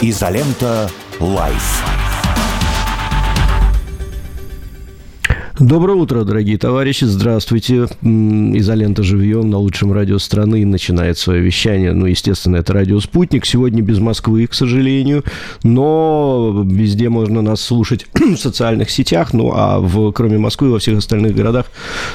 Изолента. Live. Доброе утро, дорогие товарищи. Здравствуйте. Изолента живьем на лучшем радио страны начинает свое вещание. Ну, естественно, это радио «Спутник». Сегодня без Москвы, к сожалению. Но везде можно нас слушать в социальных сетях. Ну, а в, кроме Москвы, во всех остальных городах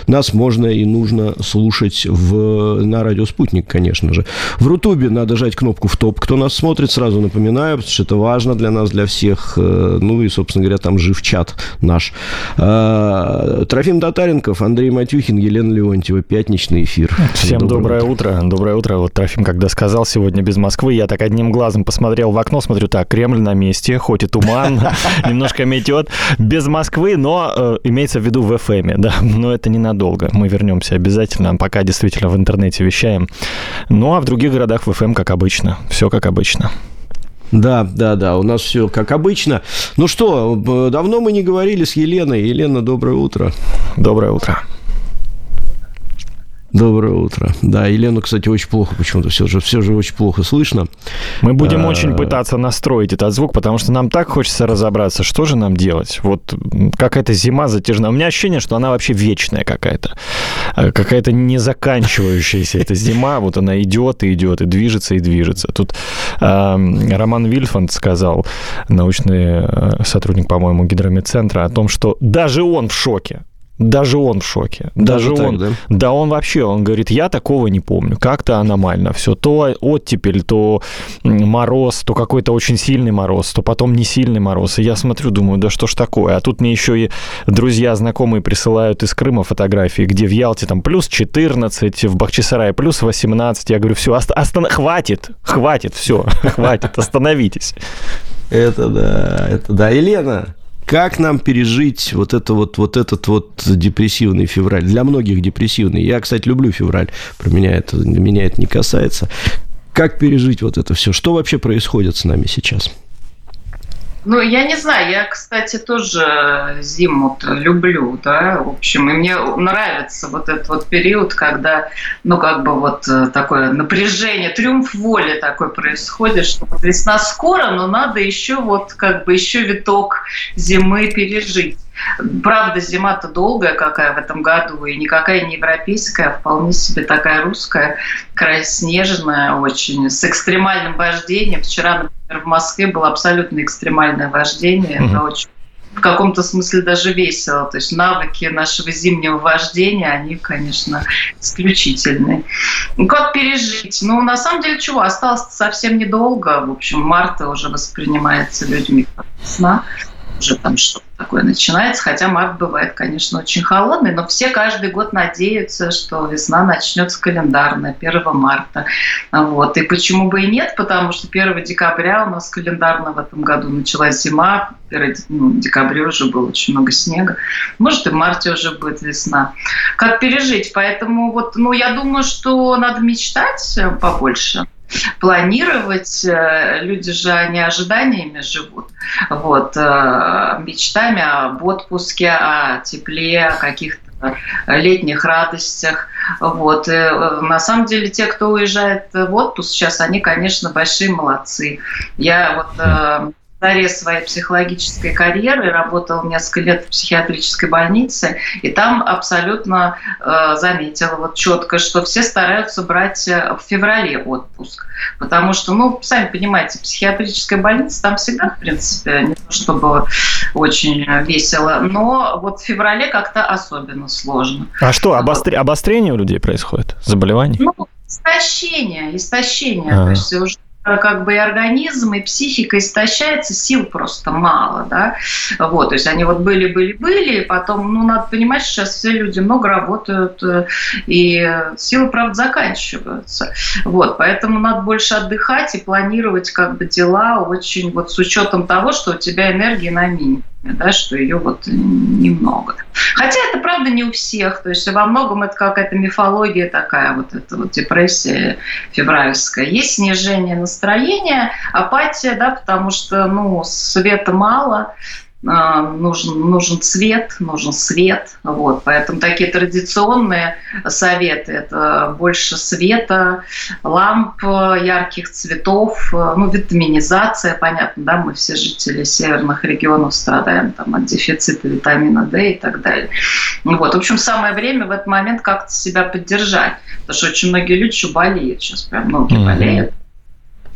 нас можно и нужно слушать в, на радио «Спутник», конечно же. В Рутубе надо жать кнопку «В топ». Кто нас смотрит, сразу напоминаю, потому что это важно для нас, для всех. Э, ну и, собственно говоря, там жив чат наш а, Трофим Татаренков, Андрей Матюхин, Елена Леонтьева. Пятничный эфир. Всем доброе, доброе утро. утро. Доброе утро. Вот Трофим, когда сказал сегодня без Москвы, я так одним глазом посмотрел в окно, смотрю, так, Кремль на месте, хоть и туман, немножко метет. Без Москвы, но э, имеется в виду в ФМе, да. Но это ненадолго. Мы вернемся обязательно, пока действительно в интернете вещаем. Ну, а в других городах в ФМ, как обычно. Все как обычно. Да, да, да, у нас все как обычно. Ну что, давно мы не говорили с Еленой. Елена, доброе утро. Доброе утро. Доброе утро. Да, Елену, кстати, очень плохо почему-то все же, все же очень плохо слышно. Мы будем а... очень пытаться настроить этот звук, потому что нам так хочется разобраться, что же нам делать. Вот какая-то зима затяжная. У меня ощущение, что она вообще вечная какая-то. А, какая-то незаканчивающаяся эта зима. Вот она идет и идет, и движется, и движется. Тут э, Роман Вильфанд сказал, научный э, сотрудник, по-моему, гидромедцентра, о том, что даже он в шоке даже он в шоке. Даже, Даже он. Так, да? да, он вообще, он говорит, я такого не помню. Как-то аномально все. То оттепель, то мороз, то какой-то очень сильный мороз, то потом не сильный мороз. И я смотрю, думаю, да что ж такое? А тут мне еще и друзья, знакомые присылают из Крыма фотографии, где в Ялте там плюс 14, в Бахчисарае плюс 18. Я говорю, все, ост- остан- хватит, хватит, все, хватит, остановитесь. Это да, это да. Елена, как нам пережить вот, это вот, вот этот вот депрессивный февраль? Для многих депрессивный. Я, кстати, люблю февраль. Про меня это, меня это не касается. Как пережить вот это все? Что вообще происходит с нами сейчас? Ну, я не знаю, я, кстати, тоже зиму люблю, да, в общем, и мне нравится вот этот вот период, когда, ну, как бы вот э, такое напряжение, триумф воли такой происходит, что вот весна скоро, но надо еще вот как бы еще виток зимы пережить. Правда, зима-то долгая какая в этом году, и никакая не европейская, а вполне себе такая русская, снежная очень, с экстремальным вождением. Вчера, в Москве было абсолютно экстремальное вождение. Mm-hmm. Это очень в каком-то смысле даже весело. То есть навыки нашего зимнего вождения, они, конечно, исключительные. Ну, как пережить? Ну, на самом деле, чего? Осталось совсем недолго. В общем, марта уже воспринимается людьми как весна уже там что-то такое начинается, хотя март бывает, конечно, очень холодный, но все каждый год надеются, что весна начнется календарная, 1 марта. Вот. И почему бы и нет, потому что 1 декабря у нас календарно в этом году началась зима, 1 ну, декабря уже было очень много снега, может и в марте уже будет весна. Как пережить? Поэтому вот, ну, я думаю, что надо мечтать побольше, планировать. Э, люди же не ожиданиями живут. Вот, э, мечтами об отпуске, о тепле, о каких-то летних радостях. Вот. И, э, на самом деле, те, кто уезжает в отпуск сейчас, они, конечно, большие молодцы. Я вот заре своей психологической карьеры, работала несколько лет в психиатрической больнице, и там абсолютно э, заметила вот четко, что все стараются брать э, в феврале отпуск. Потому что, ну, сами понимаете, психиатрическая больница, там всегда, в принципе, не то чтобы очень весело, но вот в феврале как-то особенно сложно. А что, обостр... обострение у людей происходит? Заболевание? Ну, истощение, истощение. А-а-а. То есть уже как бы и организм, и психика истощается, сил просто мало, да, вот, то есть они вот были-были-были, потом, ну, надо понимать, сейчас все люди много работают, э, и силы, правда, заканчиваются, вот, поэтому надо больше отдыхать и планировать как бы дела очень вот с учетом того, что у тебя энергии на минимум да, что ее вот немного. Хотя это правда не у всех, то есть во многом это какая-то мифология такая, вот эта вот депрессия февральская. Есть снижение настроения, апатия, да, потому что, ну, света мало, нужен, нужен цвет, нужен свет. Вот. Поэтому такие традиционные советы – это больше света, ламп ярких цветов, ну, витаминизация, понятно, да, мы все жители северных регионов страдаем там, от дефицита витамина D и так далее. Вот. В общем, самое время в этот момент как-то себя поддержать, потому что очень многие люди еще болеют, сейчас прям многие mm-hmm. болеют.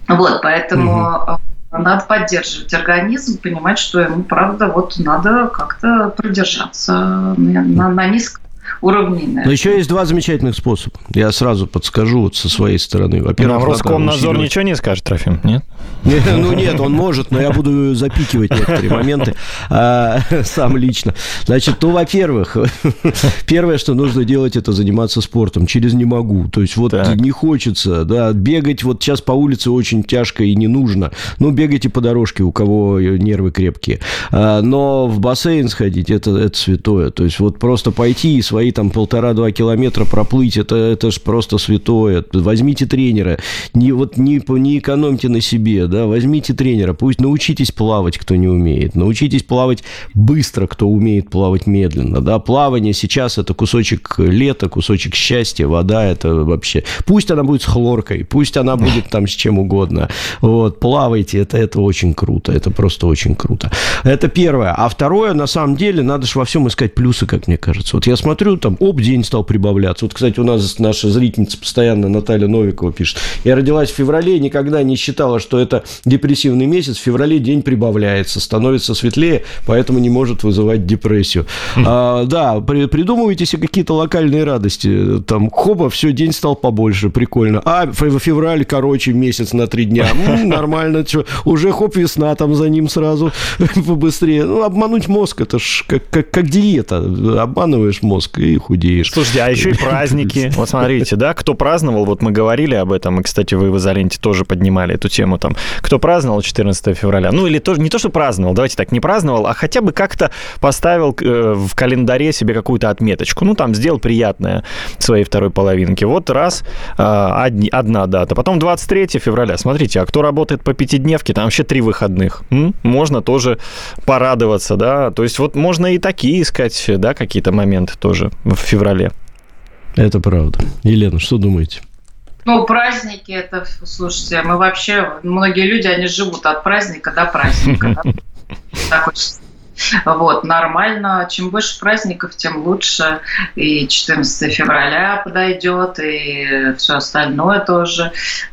Вот, поэтому mm-hmm надо поддерживать организм, понимать, что ему, правда, вот надо как-то продержаться на, на, на низком уровне. Но еще есть два замечательных способа. Я сразу подскажу вот со своей стороны. Во-первых, Нам Роскомнадзор ничего не скажет, Трофим, нет? Ну нет, он может, но я буду запикивать некоторые моменты а, сам лично. Значит, ну, во-первых, первое, что нужно делать, это заниматься спортом. Через не могу. То есть вот так. не хочется, да, бегать вот сейчас по улице очень тяжко и не нужно. Ну, бегайте по дорожке, у кого нервы крепкие. А, но в бассейн сходить, это, это святое. То есть вот просто пойти и свои там полтора-два километра проплыть, это, это же просто святое. Возьмите тренера, не, вот не, не экономьте на себе, да, возьмите тренера, пусть научитесь плавать, кто не умеет, научитесь плавать быстро, кто умеет плавать медленно, да, плавание сейчас это кусочек лета, кусочек счастья, вода это вообще, пусть она будет с хлоркой, пусть она будет там с чем угодно, вот, плавайте, это, это очень круто, это просто очень круто. Это первое. А второе, на самом деле, надо же во всем искать плюсы, как мне кажется. Вот я смотрю, там, об, день стал прибавляться. Вот, кстати, у нас наша зрительница постоянно, Наталья Новикова, пишет. Я родилась в феврале, никогда не считала, что это депрессивный месяц. В феврале день прибавляется, становится светлее, поэтому не может вызывать депрессию. А, да, при, придумывайте себе какие-то локальные радости. Там, хоба, все, день стал побольше, прикольно. А, февраль, короче, месяц на три дня. Нормально, что, уже хоп, весна там за ним сразу побыстрее. Ну, обмануть мозг, это ж как, как, как диета. Обманываешь мозг и худеешь. Слушайте, а еще и праздники. Вот смотрите, да, кто праздновал, вот мы говорили об этом, и, кстати, вы в изоленте тоже поднимали эту тему там. Кто праздновал 14 февраля? Ну, или тоже, не то, что праздновал, давайте так, не праздновал, а хотя бы как-то поставил э, в календаре себе какую-то отметочку. Ну, там, сделал приятное своей второй половинке. Вот раз, э, одна дата. Потом 23 февраля. Смотрите, а кто работает по пятидневке, там вообще три выходных. М? Можно тоже порадоваться, да. То есть вот можно и такие искать, да, какие-то моменты тоже в феврале. Это правда. Елена, что думаете? Ну, праздники, это, слушайте, мы вообще, многие люди, они живут от праздника до праздника. Так вот, нормально. Чем больше праздников, тем лучше. И 14 февраля подойдет, и все остальное тоже.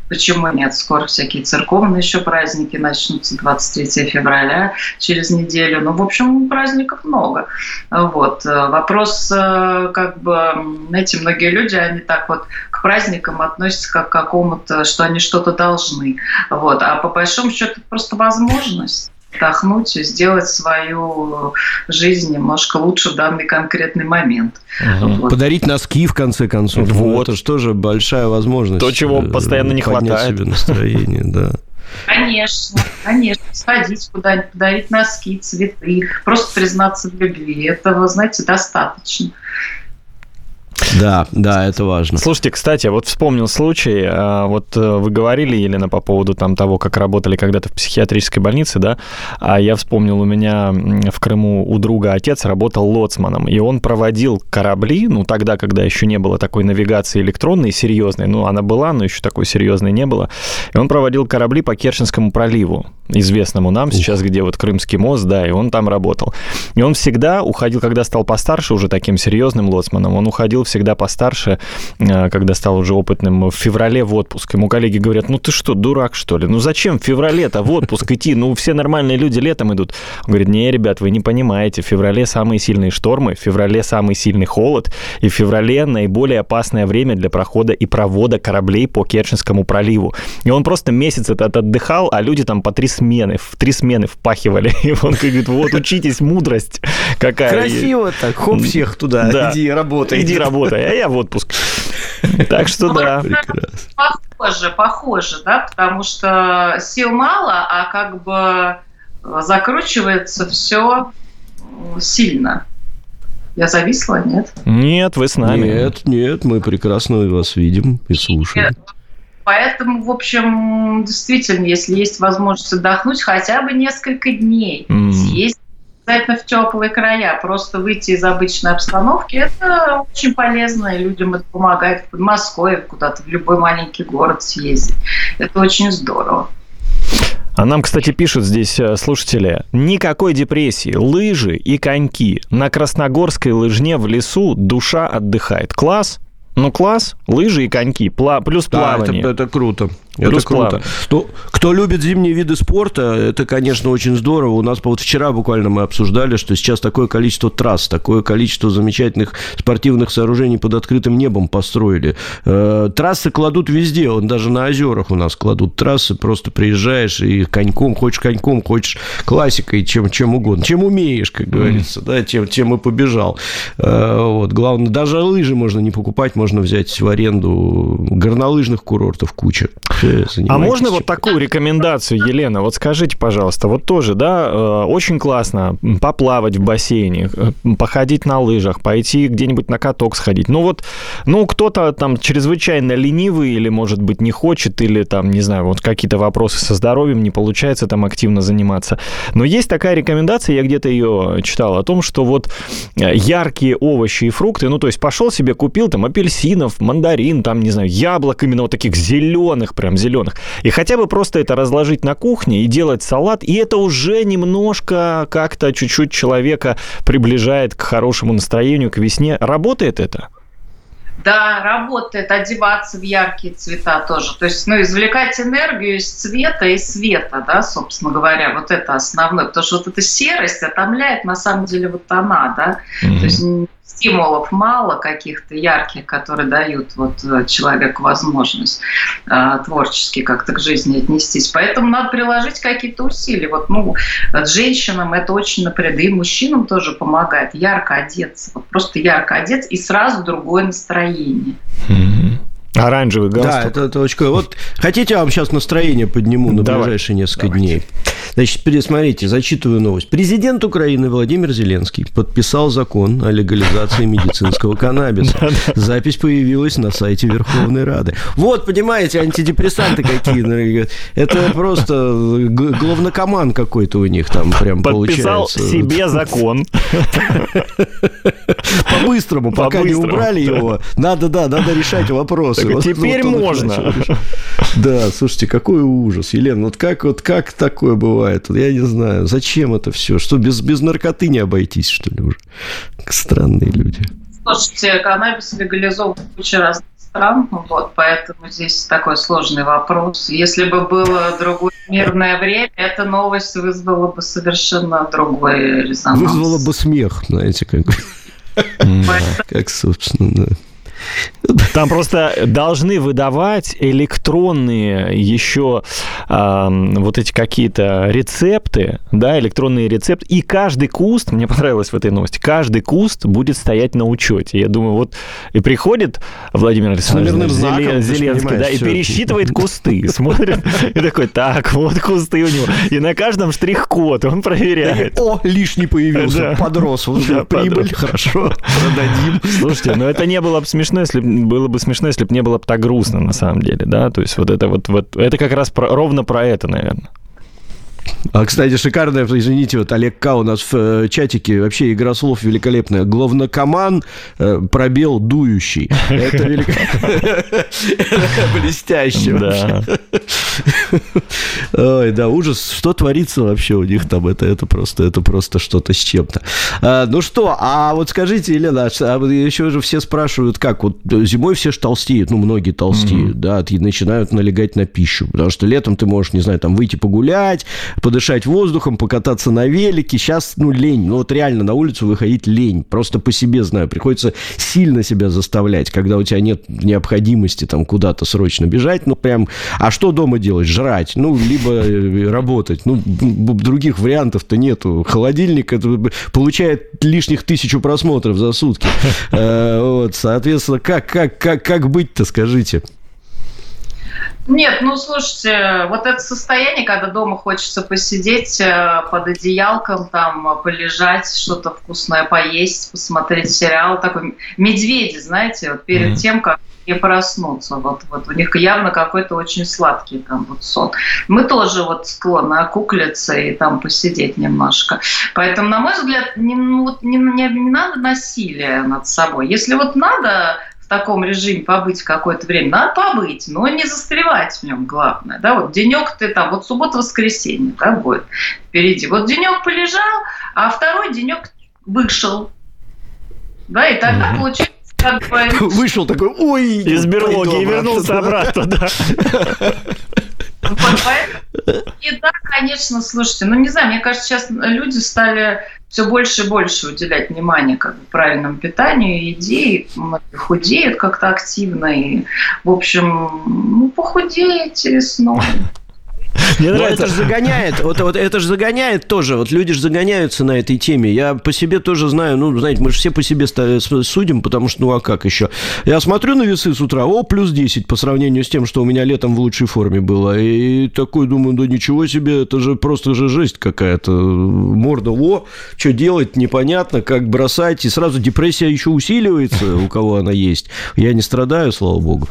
Почему нет? Скоро всякие церковные еще праздники начнутся 23 февраля через неделю. Ну, в общем, праздников много. Вот. Вопрос, э, как бы, знаете, многие люди, они так вот к праздникам относятся как к какому-то, что они что-то должны. Вот. А по большому счету просто возможность отдохнуть и сделать свою жизнь немножко лучше в данный конкретный момент. Угу. Вот. Подарить носки, в конце концов. Вот. Ну, это же тоже большая возможность. То, чего э, постоянно не хватает. себе настроение, да. Конечно, конечно. Сходить куда-нибудь, подарить носки, цветы, просто признаться в любви. Этого, знаете, достаточно. Да, да, это важно. Слушайте, кстати, вот вспомнил случай, а, вот э, вы говорили, Елена, по поводу там того, как работали когда-то в психиатрической больнице, да, а я вспомнил, у меня в Крыму у друга отец работал лоцманом, и он проводил корабли, ну, тогда, когда еще не было такой навигации электронной, серьезной, ну, она была, но еще такой серьезной не было, и он проводил корабли по Керченскому проливу, известному нам Ух. сейчас, где вот Крымский мост, да, и он там работал. И он всегда уходил, когда стал постарше, уже таким серьезным лоцманом, он уходил всегда постарше, э, когда стал уже опытным, в феврале в отпуск. Ему коллеги говорят, ну ты что, дурак что ли? Ну зачем в феврале-то в отпуск идти? Ну все нормальные люди летом идут. Он говорит, не, ребят, вы не понимаете, в феврале самые сильные штормы, в феврале самый сильный холод, и в феврале наиболее опасное время для прохода и провода кораблей по Керченскому проливу. И он просто месяц этот отдыхал, а люди там по три смены, в три смены впахивали. И он говорит, вот учитесь, мудрость какая. Красиво так, хоп, всех туда, да. иди работай. Иди работай, а я в отпуск. Так что ну, да. Похоже, похоже, да, потому что сил мало, а как бы закручивается все сильно. Я зависла, нет? Нет, вы с нами. Нет, нет, мы прекрасно вас видим и слушаем. Поэтому, в общем, действительно, если есть возможность отдохнуть хотя бы несколько дней, mm. съездить обязательно в теплые края. Просто выйти из обычной обстановки – это очень полезно, и людям это помогает в Подмосковье, куда-то в любой маленький город съездить. Это очень здорово. А нам, кстати, пишут здесь э, слушатели, никакой депрессии, лыжи и коньки. На Красногорской лыжне в лесу душа отдыхает. Класс? Ну, класс, лыжи и коньки, пла- плюс плавание. Да, это, это круто. Это круто. Ну, кто любит зимние виды спорта, это, конечно, очень здорово. У нас вот вчера буквально мы обсуждали, что сейчас такое количество трасс, такое количество замечательных спортивных сооружений под открытым небом построили. Э, трассы кладут везде, он даже на озерах у нас кладут трассы, просто приезжаешь и коньком, хочешь коньком, хочешь классикой, чем, чем угодно. Чем умеешь, как говорится, mm. да, тем, тем и побежал. Э, вот, главное, даже лыжи можно не покупать, можно взять в аренду горнолыжных курортов куча. А можно вот такую рекомендацию, Елена? Вот скажите, пожалуйста, вот тоже, да, э, очень классно поплавать в бассейне, э, походить на лыжах, пойти где-нибудь на каток сходить. Ну вот, ну кто-то там чрезвычайно ленивый или, может быть, не хочет, или там, не знаю, вот какие-то вопросы со здоровьем, не получается там активно заниматься. Но есть такая рекомендация, я где-то ее читал, о том, что вот э, яркие овощи и фрукты, ну то есть пошел себе, купил там апельсинов, мандарин, там, не знаю, яблок именно вот таких зеленых, прям прям зеленых. И хотя бы просто это разложить на кухне и делать салат, и это уже немножко как-то чуть-чуть человека приближает к хорошему настроению, к весне. Работает это? Да, работает. Одеваться в яркие цвета тоже. То есть, ну, извлекать энергию из цвета и света, да, собственно говоря, вот это основное. Потому что вот эта серость отомляет, на самом деле, вот она, да. Mm-hmm. То есть стимулов мало каких-то ярких, которые дают вот э, человеку возможность э, творчески как-то к жизни отнестись. Поэтому надо приложить какие-то усилия. Вот, ну, женщинам это очень, например, и мужчинам тоже помогает ярко одеться. Вот просто ярко одеться и сразу другое настроение. Mm-hmm. Оранжевый галстук. Да, это, это круто. Вот хотите, я вам сейчас настроение подниму на Давай. ближайшие несколько Давайте. дней. Значит, смотрите, зачитываю новость. Президент Украины Владимир Зеленский подписал закон о легализации медицинского каннабиса. Запись появилась на сайте Верховной Рады. Вот, понимаете, антидепрессанты какие. Ну, это просто главнокоман какой-то у них там прям получается. Подписал себе закон. По-быстрому, пока не убрали его. Надо, да, надо решать вопросы так, вот, теперь вот, можно. Да, слушайте, какой ужас, Елена. Вот как, вот как такое бывает? Я не знаю. Зачем это все? Что, без, без наркоты не обойтись, что ли, уже? Странные люди. Слушайте, каннабис легализован в куче разных стран, вот, поэтому здесь такой сложный вопрос. Если бы было другое мирное время, эта новость вызвала бы совершенно другой резонанс. Вызвала бы смех, знаете, как. Как, собственно, да. Там просто должны выдавать электронные еще э, вот эти какие-то рецепты, да, электронные рецепты. И каждый куст, мне понравилось в этой новости, каждый куст будет стоять на учете. Я думаю, вот и приходит Владимир Александрович Зелен, Зеленский, да, и пересчитывает кусты, смотрит и такой, так, вот кусты у него. И на каждом штрих-код он проверяет. О, лишний появился, подрос, прибыль, хорошо, продадим. Слушайте, но это не было бы смешно, если было бы смешно, если бы не было бы так грустно на самом деле, да, то есть вот это вот, вот это как раз про, ровно про это, наверное. А, кстати, шикарная, извините, вот Олег К. у нас в э, чатике, вообще игра слов великолепная. Главнокоман, э, пробел дующий. Это блестяще Да. Ой, да, ужас. Что творится вообще у них там? Это, это просто, это просто что-то с чем-то. А, ну что, а вот скажите, Елена, а еще же все спрашивают, как? Вот зимой все же толстеют, ну, многие толстеют, да, и начинают налегать на пищу, потому что летом ты можешь, не знаю, там выйти погулять, подышать воздухом, покататься на велике. Сейчас, ну, лень. Ну, вот реально на улицу выходить лень. Просто по себе знаю. Приходится сильно себя заставлять, когда у тебя нет необходимости там куда-то срочно бежать. Ну, прям, а что дома делать? Жрать. Ну, либо э, работать. Ну, других вариантов-то нету. Холодильник это получает лишних тысячу просмотров за сутки. Э, вот, соответственно, как, как, как, как быть-то, скажите? Нет, ну слушайте, вот это состояние, когда дома хочется посидеть э, под одеялком, там полежать, что-то вкусное поесть, посмотреть сериал, такой медведи, знаете, вот перед mm-hmm. тем, как не проснуться. Вот, вот у них явно какой-то очень сладкий там вот сон. Мы тоже вот склонны окуклиться и там посидеть немножко. Поэтому, на мой взгляд, не, ну, не, не, не надо насилия над собой. Если вот надо таком режиме побыть какое-то время, надо побыть, но не застревать в нем, главное. Да? Вот денек ты там, вот суббота-воскресенье да, будет впереди. Вот денек полежал, а второй денек вышел. Да, и тогда mm-hmm. получается как бы... Вышел такой, ой, из берлоги и вернулся обратно, да. И да, конечно, слушайте, ну не знаю, мне кажется, сейчас люди стали все больше и больше уделять внимание как бы, правильному питанию, еде, худеют как-то активно, и, в общем, ну, похудеете снова. Мне нравится. это же загоняет, вот, вот это же загоняет тоже. Вот люди же загоняются на этой теме. Я по себе тоже знаю, ну, знаете, мы же все по себе судим, потому что, ну, а как еще? Я смотрю на весы с утра, о, плюс 10 по сравнению с тем, что у меня летом в лучшей форме было. И такой думаю, да ничего себе, это же просто же жесть какая-то. Морда, о, что делать, непонятно, как бросать. И сразу депрессия еще усиливается, у кого она есть. Я не страдаю, слава богу.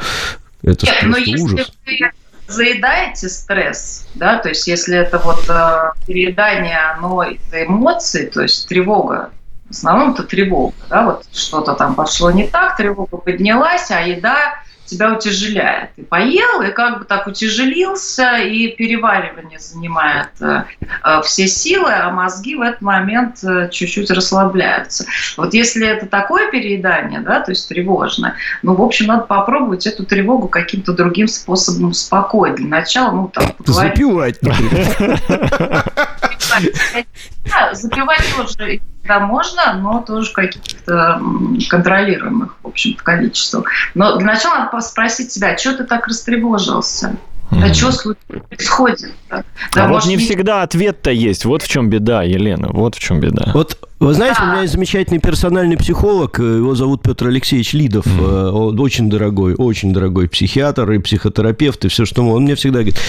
Это Нет, но если ужас. Вы заедаете стресс, да, то есть если это вот э, переедание, оно это эмоции, то есть тревога, в основном это тревога, да, вот что-то там пошло не так, тревога поднялась, а еда тебя утяжеляет. И поел, и как бы так утяжелился, и переваривание занимает э, э, все силы, а мозги в этот момент э, чуть-чуть расслабляются. Вот если это такое переедание, да, то есть тревожное, ну, в общем, надо попробовать эту тревогу каким-то другим способом успокоить. Для начала, ну, там, поговорить. Запивать, Запивать тоже да, можно, но тоже каких-то контролируемых, в общем количествах. Но для начала надо спросить себя, что ты так растревожился? А что происходит? Да, а вот не всегда ответ-то есть. Вот в чем беда, Елена. Вот в чем беда. Вот вы знаете, да. у меня есть замечательный персональный психолог, э, его зовут Петр Алексеевич Лидов, mm. он очень дорогой, очень дорогой психиатр и психотерапевт, и все, что он мне всегда говорит,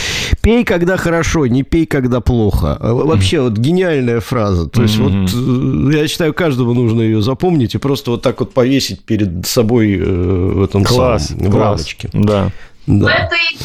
пей, когда хорошо, не пей, когда плохо. А вообще, mm. вот гениальная фраза. То есть, mm-hmm. вот я считаю, каждому нужно ее запомнить и просто вот так вот повесить перед собой в этом Класс, самом, в рамочке. Да. Да. Но это и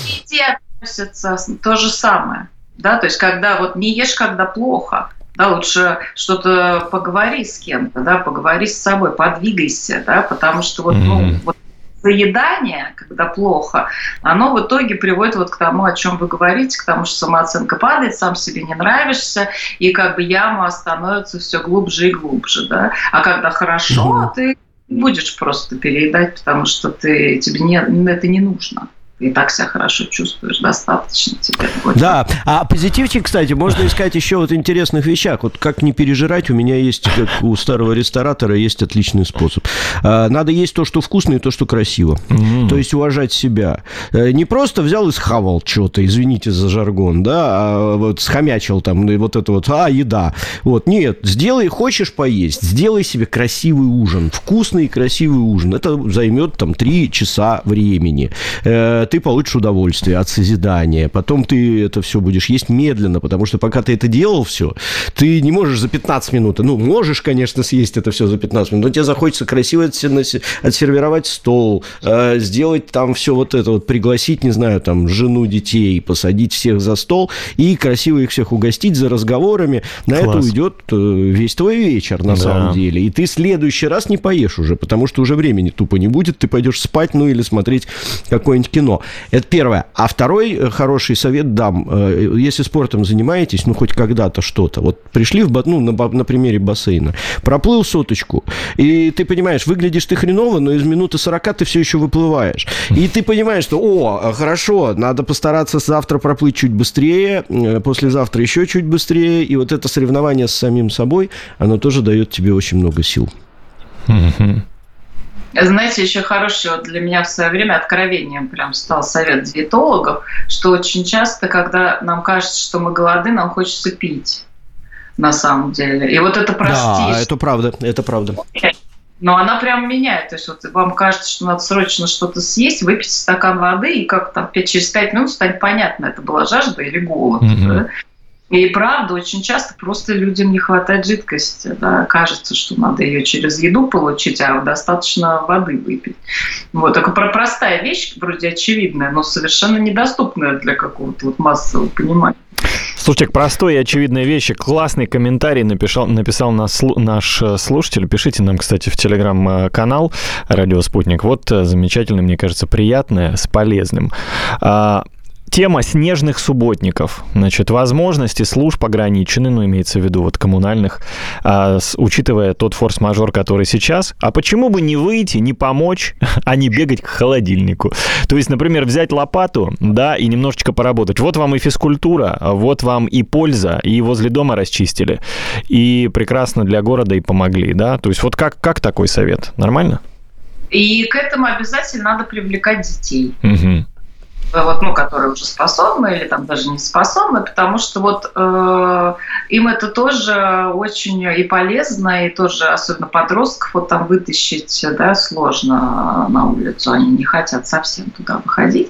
к относится то же самое. Да, то есть, когда вот не ешь, когда плохо, да, лучше что-то поговори с кем-то, да, поговори с собой, подвигайся, да, потому что вот, ну, вот заедание, когда плохо, оно в итоге приводит вот к тому, о чем вы говорите, к тому, что самооценка падает, сам себе не нравишься, и как бы яма становится все глубже и глубже, да. А когда хорошо, ты будешь просто переедать, потому что ты, тебе не, это не нужно и так себя хорошо чувствуешь, достаточно тебе. Да, а позитивчик, кстати, можно искать еще вот интересных вещах. Вот как не пережирать, у меня есть, как у старого ресторатора, есть отличный способ. А, надо есть то, что вкусно, и то, что красиво. Mm-hmm. То есть уважать себя. Э, не просто взял и схавал что-то, извините за жаргон, да, а вот схомячил там, и вот это вот, а, еда. Вот, нет, сделай, хочешь поесть, сделай себе красивый ужин, вкусный и красивый ужин. Это займет там три часа времени э, ты получишь удовольствие от созидания. Потом ты это все будешь есть медленно, потому что пока ты это делал все, ты не можешь за 15 минут, ну, можешь, конечно, съесть это все за 15 минут, но тебе захочется красиво отсервировать стол, э, сделать там все вот это, вот пригласить, не знаю, там, жену, детей, посадить всех за стол и красиво их всех угостить за разговорами. На Класс. это уйдет э, весь твой вечер, на да. самом деле. И ты в следующий раз не поешь уже, потому что уже времени тупо не будет, ты пойдешь спать, ну, или смотреть какое-нибудь кино. Это первое. А второй э, хороший совет дам. Э, если спортом занимаетесь, ну, хоть когда-то что-то. Вот пришли в, ну, на, на примере бассейна, проплыл соточку, и ты понимаешь, выглядишь ты хреново, но из минуты 40 ты все еще выплываешь. И ты понимаешь, что, о, хорошо, надо постараться завтра проплыть чуть быстрее, э, послезавтра еще чуть быстрее, и вот это соревнование с самим собой, оно тоже дает тебе очень много сил. Mm-hmm. Знаете, еще хороший вот для меня в свое время откровением прям стал совет диетологов, что очень часто, когда нам кажется, что мы голодны, нам хочется пить на самом деле. И вот это простейшее. Да, это правда, это правда. Но она прям меняет. То есть вот вам кажется, что надо срочно что-то съесть, выпить стакан воды, и как там через пять минут станет понятно, это была жажда или голод. Mm-hmm. Да? И правда, очень часто просто людям не хватает жидкости. Да? Кажется, что надо ее через еду получить, а достаточно воды выпить. Вот такая простая вещь, вроде очевидная, но совершенно недоступная для какого-то вот массового понимания. Слушайте, простой и очевидной вещи. Классный комментарий написал, написал наш, э, слушатель. Пишите нам, кстати, в телеграм-канал «Радио Спутник». Вот э, замечательно, мне кажется, приятное с полезным. Тема снежных субботников. Значит, возможности служб ограничены, ну, имеется в виду вот коммунальных, а, с, учитывая тот форс-мажор, который сейчас. А почему бы не выйти, не помочь, а не бегать к холодильнику? То есть, например, взять лопату, да, и немножечко поработать. Вот вам и физкультура, вот вам и польза, и возле дома расчистили, и прекрасно для города и помогли, да? То есть вот как, как такой совет? Нормально? И к этому обязательно надо привлекать детей. Угу вот, ну, которые уже способны или там даже не способны, потому что вот э, им это тоже очень и полезно, и тоже, особенно подростков, вот там вытащить, да, сложно на улицу, они не хотят совсем туда выходить.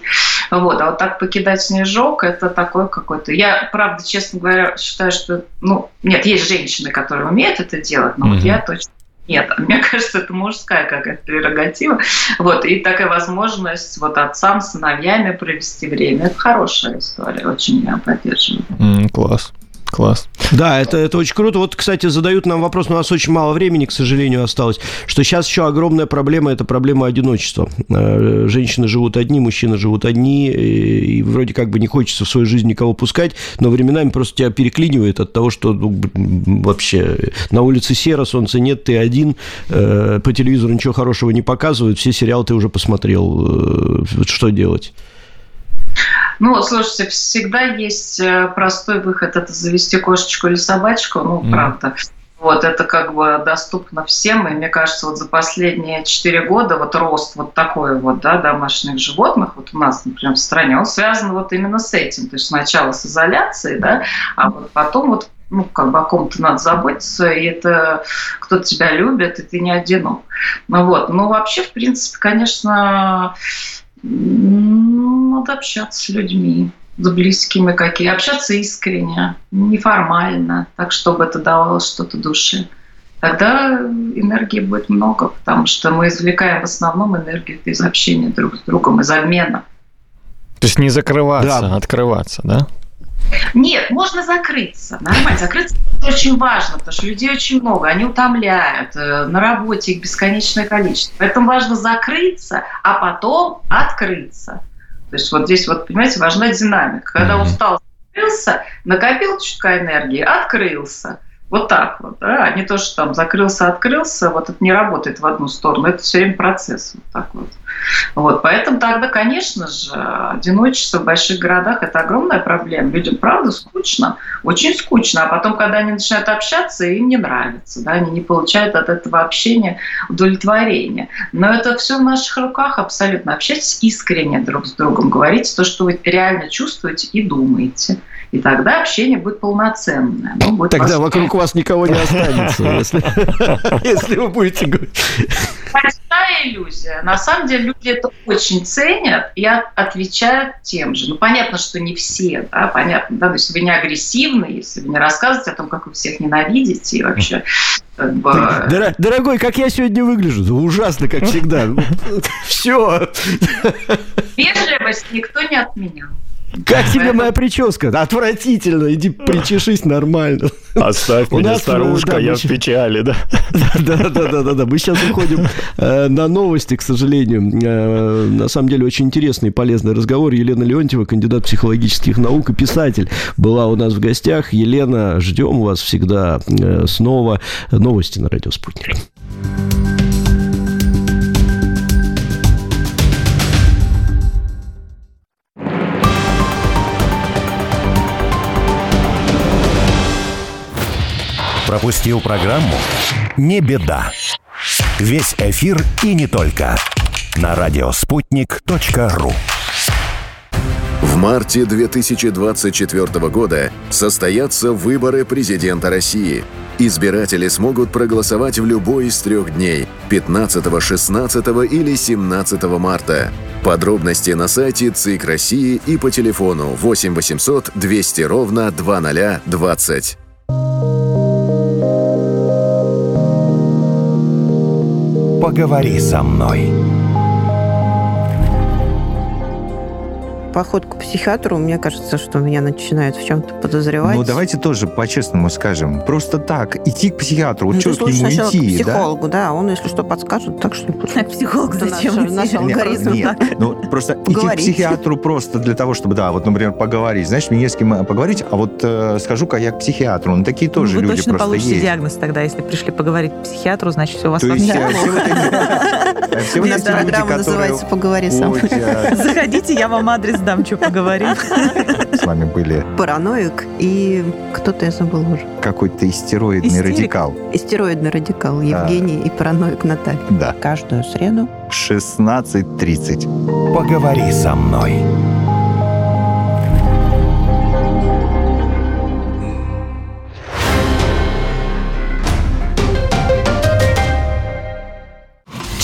Вот, а вот так покидать снежок, это такой какой-то... Я, правда, честно говоря, считаю, что, ну, нет, есть женщины, которые умеют это делать, но mm-hmm. вот я точно нет, мне кажется, это мужская какая-то прерогатива. Вот, и такая возможность вот отцам, сыновьями провести время. Это хорошая история, очень я поддерживаю. Mm, класс. Класс. Да, это, это очень круто. Вот, кстати, задают нам вопрос, но у нас очень мало времени, к сожалению, осталось, что сейчас еще огромная проблема – это проблема одиночества. Э, женщины живут одни, мужчины живут одни, и вроде как бы не хочется в свою жизнь никого пускать, но временами просто тебя переклинивает от того, что ну, вообще на улице серо, солнца нет, ты один, э, по телевизору ничего хорошего не показывают, все сериалы ты уже посмотрел. Э, что делать? Ну, слушайте, всегда есть э, простой выход – это завести кошечку или собачку, ну, mm. правда. Вот, это как бы доступно всем, и мне кажется, вот за последние четыре года вот рост вот такой вот, да, домашних животных, вот у нас, например, в стране, он связан вот именно с этим, то есть сначала с изоляцией, да, а вот потом вот ну, как бы о ком-то надо заботиться, и это кто-то тебя любит, и ты не одинок. Ну вот, ну вообще, в принципе, конечно, ну, надо общаться с людьми, с близкими какие. Общаться искренне, неформально, так, чтобы это давало что-то душе. Тогда энергии будет много, потому что мы извлекаем в основном энергию из общения друг с другом, из обмена. То есть не закрываться, да. а открываться, да? Нет, можно закрыться. Нормально. Закрыться очень важно, потому что людей очень много. Они утомляют. Э, на работе их бесконечное количество. Поэтому важно закрыться, а потом открыться. То есть вот здесь вот, понимаете, важна динамика. Когда устал, закрылся, накопил чутка энергии, открылся. Вот так вот, да, а не то, что там закрылся, открылся, вот это не работает в одну сторону, это все время процесс вот так вот. Вот, поэтому тогда, конечно же, одиночество в больших городах – это огромная проблема. Людям, правда, скучно, очень скучно. А потом, когда они начинают общаться, им не нравится, да, они не получают от этого общения удовлетворения. Но это все в наших руках абсолютно. Общайтесь искренне друг с другом, говорите то, что вы реально чувствуете и думаете и тогда общение будет полноценное. Ну, будет тогда вокруг вас никого не останется, если вы будете говорить. Большая иллюзия. На самом деле люди это очень ценят и отвечают тем же. Ну, понятно, что не все, да, понятно, да, то есть вы не агрессивны, если вы не рассказываете о том, как вы всех ненавидите и вообще как бы... Дорогой, как я сегодня выгляжу? Ужасно, как всегда. Все. Вежливость никто не отменял. Как тебе моя прическа? Отвратительно, иди причешись нормально. Оставь меня, нас, старушка, я в печали, да? Да, да, да, да, да. Мы сейчас уходим э, на новости, к сожалению. Э, на самом деле очень интересный и полезный разговор. Елена Леонтьева, кандидат психологических наук и писатель, была у нас в гостях. Елена, ждем вас всегда э, снова. Новости на радио «Спутник». Пропустил программу? Не беда. Весь эфир и не только. На радиоспутник.ру В марте 2024 года состоятся выборы президента России – Избиратели смогут проголосовать в любой из трех дней – 15, 16 или 17 марта. Подробности на сайте ЦИК России и по телефону 8 800 200 ровно 2020. Поговори со мной. Поход к психиатру, мне кажется, что меня начинают в чем-то подозревать. Ну, давайте тоже по-честному скажем. Просто так, идти к психиатру, вот Ну, что к лучше сначала идти, к психологу, да? Он, если что, подскажет, так что... А психолог зачем наш, наш Нет, алгоритм. Нет, ну просто идти к психиатру просто для того, чтобы, да, вот, например, поговорить. Знаешь, мне не с кем э, поговорить, а вот э, схожу-ка я к психиатру. Ну, такие тоже Вы люди точно просто получите есть. диагноз тогда, если пришли поговорить к психиатру, значит, все у вас То есть все вот эти- люди, программа которые называется «Поговори сам». Заходите, я вам адрес дам, что поговорим. с вами были Параноик и кто-то, я забыл уже. какой-то истероидный Истерик. радикал. Истероидный радикал Евгений и параноик Наталья. Да. Каждую среду 16.30. Поговори со мной.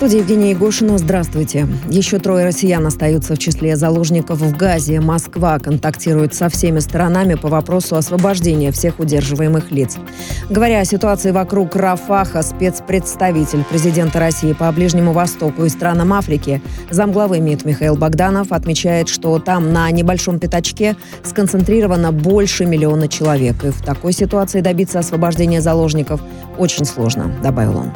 Студии Евгения Егошина. Здравствуйте. Еще трое россиян остаются в числе заложников в Газе. Москва контактирует со всеми сторонами по вопросу освобождения всех удерживаемых лиц. Говоря о ситуации вокруг Рафаха, спецпредставитель президента России по Ближнему Востоку и странам Африки, замглавы МИД Михаил Богданов отмечает, что там на небольшом пятачке сконцентрировано больше миллиона человек. И в такой ситуации добиться освобождения заложников очень сложно, добавил он.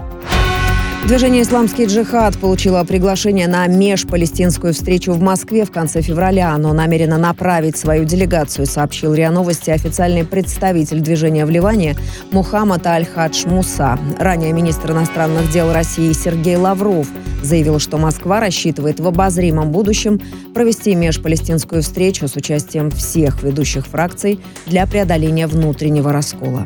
Движение «Исламский джихад» получило приглашение на межпалестинскую встречу в Москве в конце февраля. Оно намерено направить свою делегацию, сообщил РИА Новости официальный представитель движения в Ливане Мухаммад Аль-Хадж Муса. Ранее министр иностранных дел России Сергей Лавров заявил, что Москва рассчитывает в обозримом будущем провести межпалестинскую встречу с участием всех ведущих фракций для преодоления внутреннего раскола.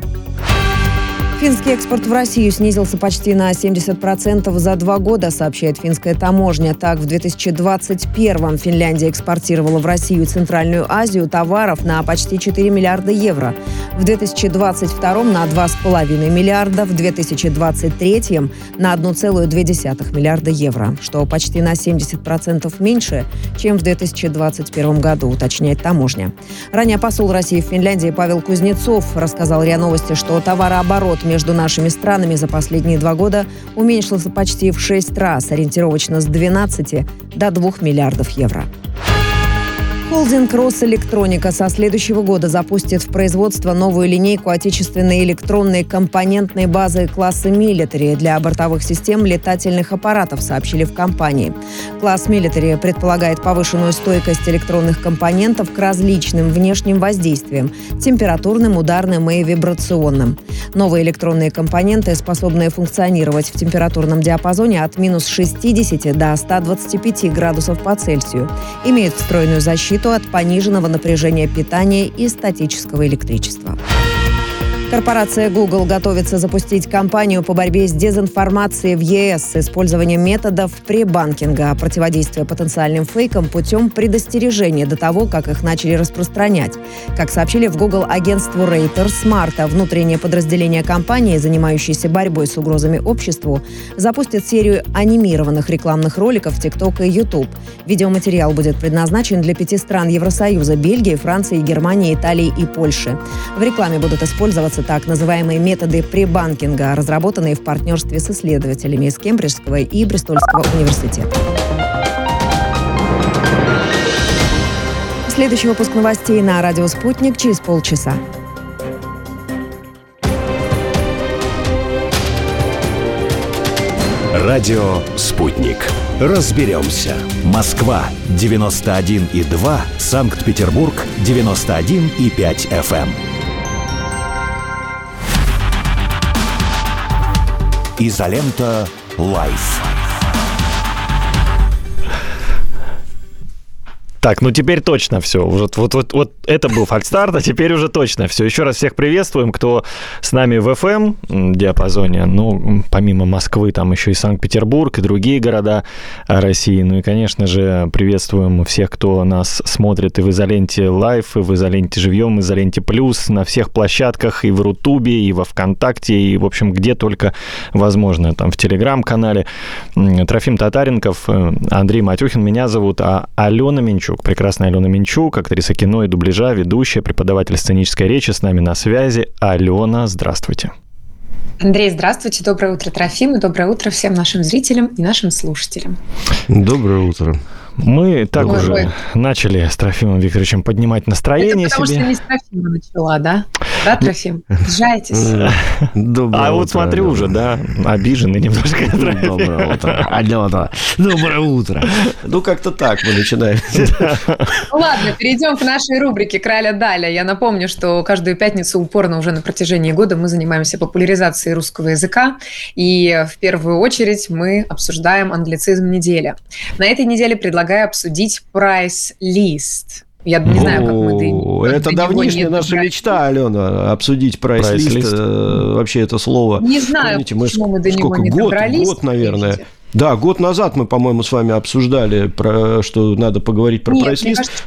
Финский экспорт в Россию снизился почти на 70% за два года, сообщает финская таможня. Так, в 2021 Финляндия экспортировала в Россию и Центральную Азию товаров на почти 4 миллиарда евро. В 2022 на 2,5 миллиарда, в 2023 на 1,2 миллиарда евро, что почти на 70% меньше, чем в 2021 году, уточняет таможня. Ранее посол России в Финляндии Павел Кузнецов рассказал РИА Новости, что товарооборот между нашими странами за последние два года уменьшился почти в шесть раз, ориентировочно с 12 до 2 миллиардов евро. Холдинг «Росэлектроника» со следующего года запустит в производство новую линейку отечественной электронной компонентной базы класса «Милитари» для бортовых систем летательных аппаратов, сообщили в компании. Класс «Милитари» предполагает повышенную стойкость электронных компонентов к различным внешним воздействиям – температурным, ударным и вибрационным. Новые электронные компоненты, способные функционировать в температурном диапазоне от минус 60 до 125 градусов по Цельсию, имеют встроенную защиту от пониженного напряжения питания и статического электричества. Корпорация Google готовится запустить кампанию по борьбе с дезинформацией в ЕС с использованием методов пребанкинга, противодействия потенциальным фейкам путем предостережения до того, как их начали распространять. Как сообщили в Google агентству Reuters, с марта внутреннее подразделение компании, занимающееся борьбой с угрозами обществу, запустит серию анимированных рекламных роликов в TikTok и YouTube. Видеоматериал будет предназначен для пяти стран Евросоюза – Бельгии, Франции, Германии, Италии и Польши. В рекламе будут использоваться так называемые методы пребанкинга, разработанные в партнерстве с исследователями из Кембриджского и Бристольского университета. Следующий выпуск новостей на радио «Спутник» через полчаса. Радио «Спутник». Разберемся. Москва 91,2, Санкт-Петербург 91,5 FM. Изолента «Live». Так, ну теперь точно все. Вот, вот, вот, вот это был факт старта, теперь уже точно все. Еще раз всех приветствуем, кто с нами в FM диапазоне. Ну, помимо Москвы, там еще и Санкт-Петербург, и другие города России. Ну и, конечно же, приветствуем всех, кто нас смотрит и в изоленте live, и в изоленте живьем, и в изоленте плюс, на всех площадках, и в Рутубе, и во Вконтакте, и, в общем, где только возможно. Там в Телеграм-канале. Трофим Татаренков, э, Андрей Матюхин меня зовут, а Алена Минчук Минчук. Прекрасная Алена Минчук, актриса кино и дубляжа, ведущая, преподаватель сценической речи с нами на связи. Алена, здравствуйте. Андрей, здравствуйте. Доброе утро, Трофим, и доброе утро всем нашим зрителям и нашим слушателям. Доброе утро. Мы так Ой, уже начали с Трофимом Викторовичем поднимать настроение Это потому себе. что не с Трофима начала, да? Да, Трофим? Сжайтесь. А вот смотрю уже, да, обиженный немножко. Доброе утро. Алена, доброе утро. Ну, как-то так мы начинаем. Ну ладно, перейдем к нашей рубрике «Краля Даля». Я напомню, что каждую пятницу упорно уже на протяжении года мы занимаемся популяризацией русского языка. И в первую очередь мы обсуждаем англицизм недели. На этой неделе предлагаю обсудить прайс-лист. Я не знаю, как мы до, Это давнишняя наша мечта, Алена, обсудить прайс-лист. Э, вообще это слово. Не знаю, Помните, почему мы, мы до сколько, него не год, добрались. Год, наверное. Видите? Да, год назад мы, по-моему, с вами обсуждали, про, что надо поговорить про прайс-лист.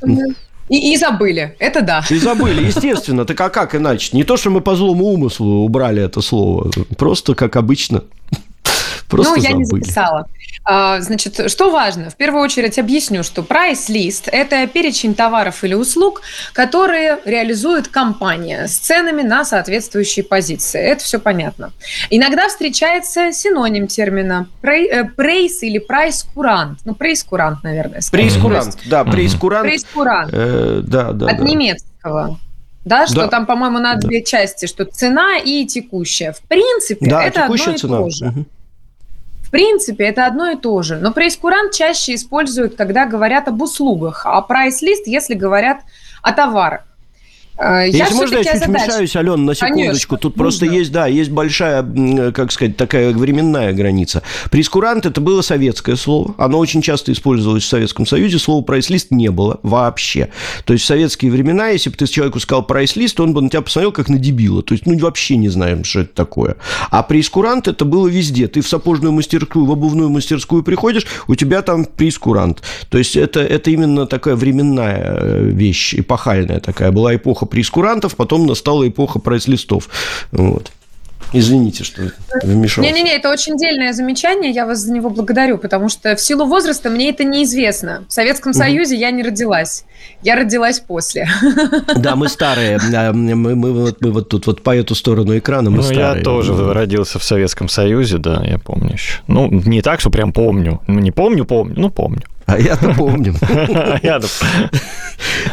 И, и забыли, это да. И забыли, естественно. Так а как иначе? Не то, что мы по злому умыслу убрали это слово, просто как обычно. Просто ну, я забыли. не записала. А, значит, что важно? В первую очередь объясню, что прайс-лист – это перечень товаров или услуг, которые реализует компания с ценами на соответствующие позиции. Это все понятно. Иногда встречается синоним термина э, прейс или прайс-курант. Ну, прейс-курант, наверное. Прейс-курант, да, прейс-курант. Прейс-курант. Э, да, да, От да. немецкого. Да, что да. там, по-моему, на две да. части, что цена и текущая. В принципе, да, это одно и цена. то же. Угу принципе, это одно и то же. Но прейскурант чаще используют, когда говорят об услугах, а прайс-лист, если говорят о товарах. Э, я Если можно, я чуть озадачу. вмешаюсь, Алена, на секундочку. Конечно, Тут нужно. просто есть, да, есть большая, как сказать, такая временная граница. Прескурант – это было советское слово. Оно очень часто использовалось в Советском Союзе. Слова прайс-лист не было вообще. То есть в советские времена, если бы ты человеку сказал прайс-лист, он бы на тебя посмотрел как на дебила. То есть, ну, вообще не знаем, что это такое. А прескурант – это было везде. Ты в сапожную мастерскую, в обувную мастерскую приходишь, у тебя там прескурант. То есть это, это именно такая временная э, вещь, эпохальная такая. Была эпоха прескурантов, потом настала эпоха прайс-листов. Вот. Извините, что вмешался. Не-не-не, это очень дельное замечание, я вас за него благодарю, потому что в силу возраста мне это неизвестно. В Советском Союзе я не родилась, я родилась после. Да, мы старые, мы, мы, мы, вот, мы вот тут вот по эту сторону экрана мы ну, старые. я тоже родился в Советском Союзе, да, я помню еще. Ну, не так, что прям помню, ну, не помню, помню, ну, помню. А я-то помню.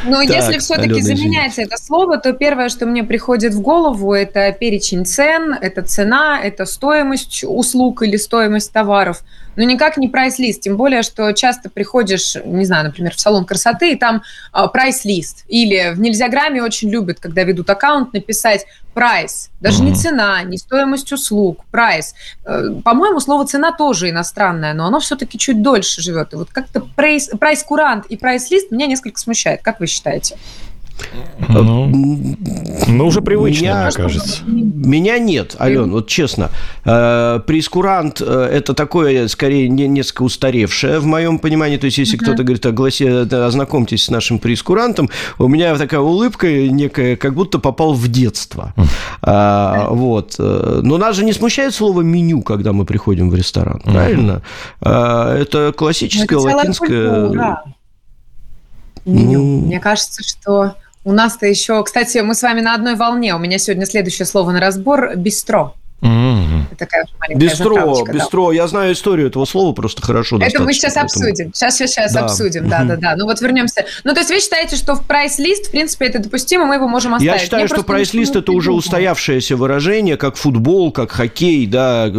Но если все-таки заменять это слово, то первое, что мне приходит в голову, это перечень цен, это цена, это стоимость услуг или стоимость товаров – но никак не прайс-лист. Тем более, что часто приходишь, не знаю, например, в салон красоты, и там э, прайс-лист. Или в Нельзяграме очень любят, когда ведут аккаунт, написать прайс. Даже mm-hmm. не цена, не стоимость услуг, прайс. Э, по-моему, слово цена тоже иностранное, но оно все-таки чуть дольше живет. И вот как-то прайс-курант и прайс-лист меня несколько смущает. Как вы считаете? Ну, мы уже привычны, меня, мне кажется. Меня нет, Ален, вот честно. Э, прескурант э, – это такое, скорее, несколько устаревшее в моем понимании. То есть, если кто-то говорит, огласе, ознакомьтесь с нашим прескурантом, у меня такая улыбка некая, как будто попал в детство. Uh-huh. Вот. Но нас же не смущает слово «меню», когда мы приходим в ресторан, правильно? Это классическое это латинское... Меню. Ну... Мне кажется, что у нас-то еще, кстати, мы с вами на одной волне. У меня сегодня следующее слово на разбор – бистро. Mm-hmm. Такая бистро, бистро. Да. Я знаю историю этого слова просто хорошо. Это мы сейчас поэтому... обсудим. Сейчас, сейчас, сейчас да. обсудим. Да, да, да. Ну вот вернемся. Ну то есть вы считаете, что в прайс-лист, в принципе, это допустимо, мы его можем оставить? Я считаю, Мне что прайс-лист это уже устоявшееся выражение, как футбол, как хоккей, да.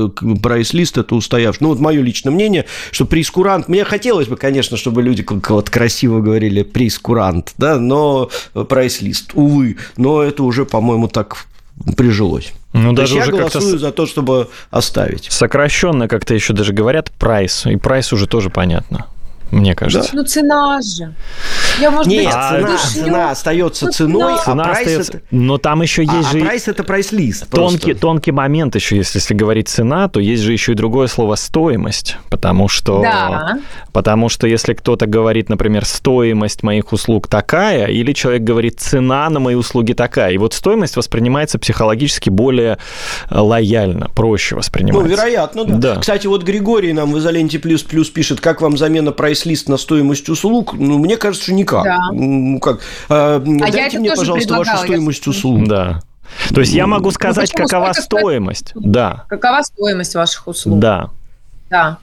Прайс-лист это устоявшееся. Ну вот мое личное мнение, что прескурант. Мне хотелось бы, конечно, чтобы люди вот красиво говорили прескурант, да, но прайс-лист, увы. Но это уже, по-моему, так прижилось. Ну, даже уже я голосую за то, чтобы оставить. Сокращенно как-то еще даже говорят прайс, и прайс уже тоже понятно. Мне кажется. Ну, цена же. Я, может Нет, быть, цена, дышлю. цена остается Ну, ценой, а Цена прайс остается... это... Но там еще А, есть а же... прайс это прайс-лист. Тонкий, тонкий момент еще, если, если говорить цена, то есть же еще и другое слово стоимость, потому что, Да. потому что если кто-то говорит, например, стоимость моих услуг такая, или человек говорит цена на мои услуги такая, и вот стоимость воспринимается психологически более э, лояльно, проще Ну, воспринимается. вероятно, да. Да. Кстати, вот Григорий нам в изоленте плюс плюс пишет, как вам замена прайс-лист на стоимость услуг? Ну, мне кажется, что никак. Да. Ну, как? А, я дайте это мне, тоже пожалуйста, вашу предлагала, я стоимость услуг. Да. То есть я могу сказать, почему? какова стоит? стоимость. Да, Какова стоимость ваших услуг? да. Да.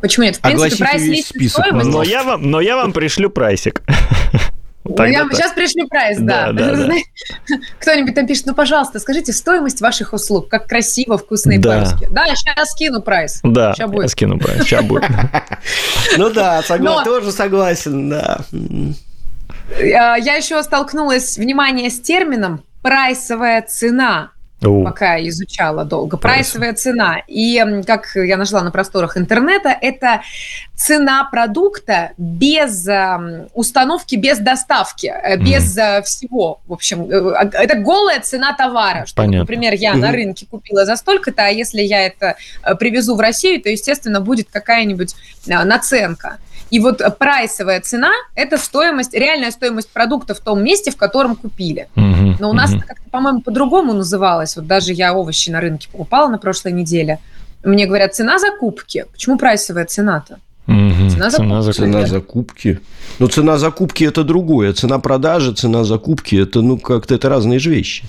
Почему нет? В принципе, прайс-лист стоимость... Но я вам, но я вам пришлю прайсик. Ну, Тогда я так. сейчас пришлю прайс, да. Да, да, да. Кто-нибудь там пишет, ну, пожалуйста, скажите стоимость ваших услуг, как красиво, вкусно и Да. по-русски. Да, сейчас скину прайс. Да, я будет. скину прайс, сейчас будет. Ну да, тоже согласен, да. Я еще столкнулась, внимание, с термином «прайсовая цена». У, пока я изучала долго. Прайс. Прайсовая цена. И, как я нашла на просторах интернета, это цена продукта без м, установки, без доставки, э, без э, всего. В общем, э, а- это голая цена товара. Что, Понятно. например, я на рынке купила за столько-то, а если я это э, привезу в Россию, то, естественно, будет какая-нибудь э, наценка. И вот прайсовая цена – это стоимость, реальная стоимость продукта в том месте, в котором купили. Но у нас это как-то, по-моему, по-другому называлось. Вот даже я овощи на рынке покупала на прошлой неделе. Мне говорят, цена закупки. Почему прайсовая цена-то? Цена Цена закупки. Цена закупки. Но цена закупки это другое. Цена продажи, цена закупки это ну как-то это разные же вещи.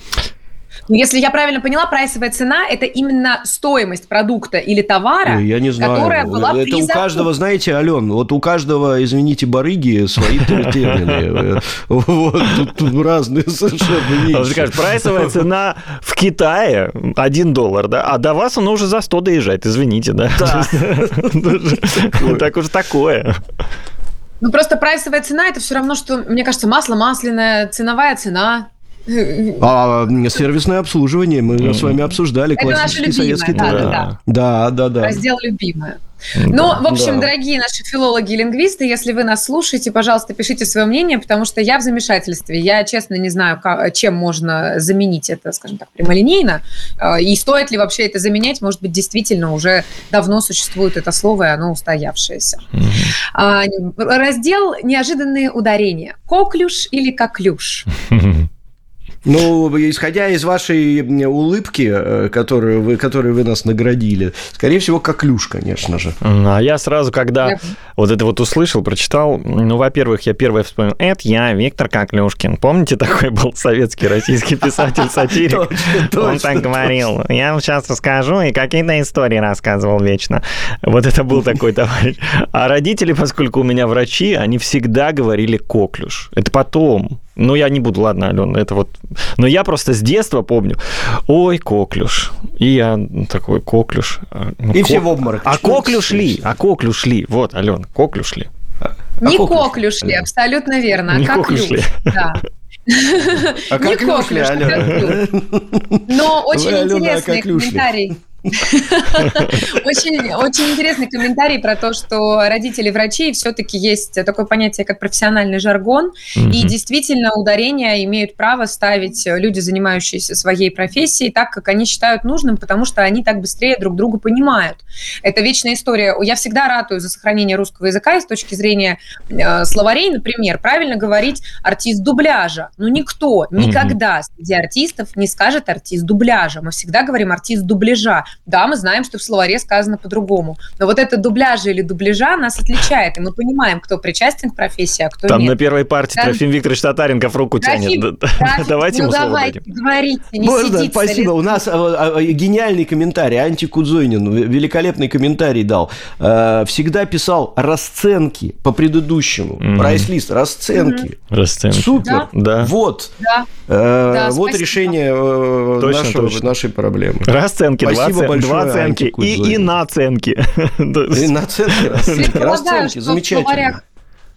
Но Если я правильно поняла, прайсовая цена – это именно стоимость продукта или товара, Ой, я не знаю. которая была это при у каждого, знаете, Ален, вот у каждого, извините, барыги свои тер- термины. Вот тут- разные совершенно А вещи. прайсовая цена в Китае 1 доллар, да, а до вас она уже за 100 доезжает, извините, да? Да. Так уж такое. ну просто прайсовая цена – это все равно, что, мне кажется, масло масляное, ценовая цена. А м, сервисное обслуживание мы с вами обсуждали. Это наше классический любимое, советский да, да, Да, да, да. Раздел «Любимое». Ну, в общем, Да. дорогие наши филологи и лингвисты, если вы нас слушаете, пожалуйста, пишите свое мнение, потому что я в замешательстве. Я, честно, не знаю, как- чем можно заменить это, скажем так, прямолинейно. Э, И стоит ли вообще это заменять? Может быть, действительно уже давно существует это слово, и оно устоявшееся. А, Раздел «Неожиданные ударения». Коклюш или коклюш? Ну, исходя из вашей улыбки, э, которую вы, которой вы нас наградили, скорее всего, коклюш, конечно же. А я сразу, когда Я- вот это вот услышал, прочитал, ну, во-первых, я первое вспомнил, это я, Виктор Коклюшкин. Помните, такой был советский российский писатель-сатирик? Он так говорил. Я вот сейчас расскажу, и какие-то истории рассказывал вечно. Вот это был такой товарищ. А родители, поскольку у меня врачи, они всегда говорили коклюш. Это потом. Ну, я не буду, ладно, Алена, это вот... Но я просто с детства помню. Ой, коклюш. И я такой, коклюш. А, ну, И ко- все в обморок. А коклюш ли? А коклюш ли? Вот, Ален, коклюш ли? Не коклюш? коклюш ли, абсолютно верно, а Не коклюш. коклюш ли? Да. А Не коклюш а Алена? Но очень Алена, интересный как комментарий. Очень, очень интересный комментарий про то, что родители врачей все-таки есть такое понятие, как профессиональный жаргон, и Мгм. действительно ударения имеют право ставить люди, занимающиеся своей профессией, так, как они считают нужным, потому что они так быстрее друг друга понимают. Это вечная история. Я всегда ратую за сохранение русского языка и с точки зрения э, словарей, например, правильно говорить артист дубляжа. Ну, никто никогда среди артистов не скажет артист дубляжа. Мы всегда говорим артист дубляжа. Да, мы знаем, что в словаре сказано по-другому. Но вот это дубляжа или дубляжа нас отличает, и мы понимаем, кто причастен к профессии, а кто Там на нет. первой партии Да. Трофим Викторович Татаренков руку Трофим, тянет. Да- Трофим, Давайте ну ему слово давайте, дадим. говорите, не Можно? сидится Спасибо. ли- У нас а, а, гениальный комментарий. Анти Кудзойнин великолепный комментарий дал. Э, Всегда писал расценки по предыдущему. Мгм. Прайс-лист, расценки. Расценки. Супер. Да. Вот. Да. Э, Да, вот спасибо. решение э, Точно, нашего- точно. нашей проблемы. Расценки, Спасибо цен- большое, два оценки и, и наценки. И наценки, расценки. Предполагаю, Расценки. что в Замечательно. словарях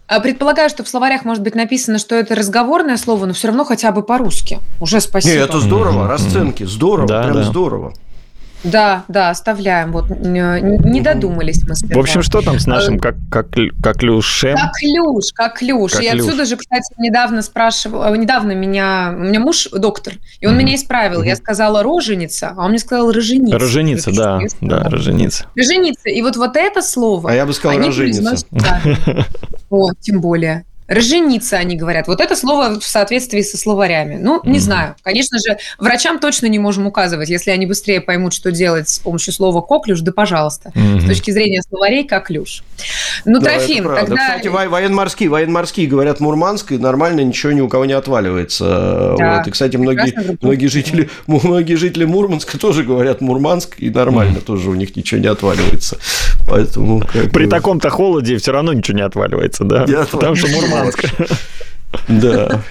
а, Предполагаю, что в словарях может быть написано, что это разговорное слово, но все равно хотя бы по-русски. Уже спасибо. Не, это здорово. Расценки. Здорово. Да, Прям да. здорово. Да, да, оставляем. Вот не додумались мы сперва. В общем, что там с нашим как, как, коклюшем? Коклюш, коклюш. И отсюда же, кстати, недавно спрашивал, недавно меня, у меня муж доктор, и он mm-hmm. меня исправил. Mm-hmm. Я сказала роженица, а он мне сказал роженица. Роженица, да, да, роженица. Роженица. И вот, вот это слово... А я бы сказал роженица. Вот, тем более. Роженица, они говорят. Вот это слово в соответствии со словарями. Ну, не mm-hmm. знаю. Конечно же, врачам точно не можем указывать. Если они быстрее поймут, что делать с помощью слова коклюш, да пожалуйста. Mm-hmm. С точки зрения словарей, коклюш. Ну, да, Трофим, тогда... Кстати, военно-морские, военно-морские говорят Мурманск, и нормально ничего ни у кого не отваливается. Да, вот. И, кстати, многие, многие, жители, многие жители Мурманска тоже говорят Мурманск, и нормально mm-hmm. тоже у них ничего не отваливается. Поэтому... При бы... таком-то холоде все равно ничего не отваливается, да? Не Потому что Мурманск Мурманск. Да.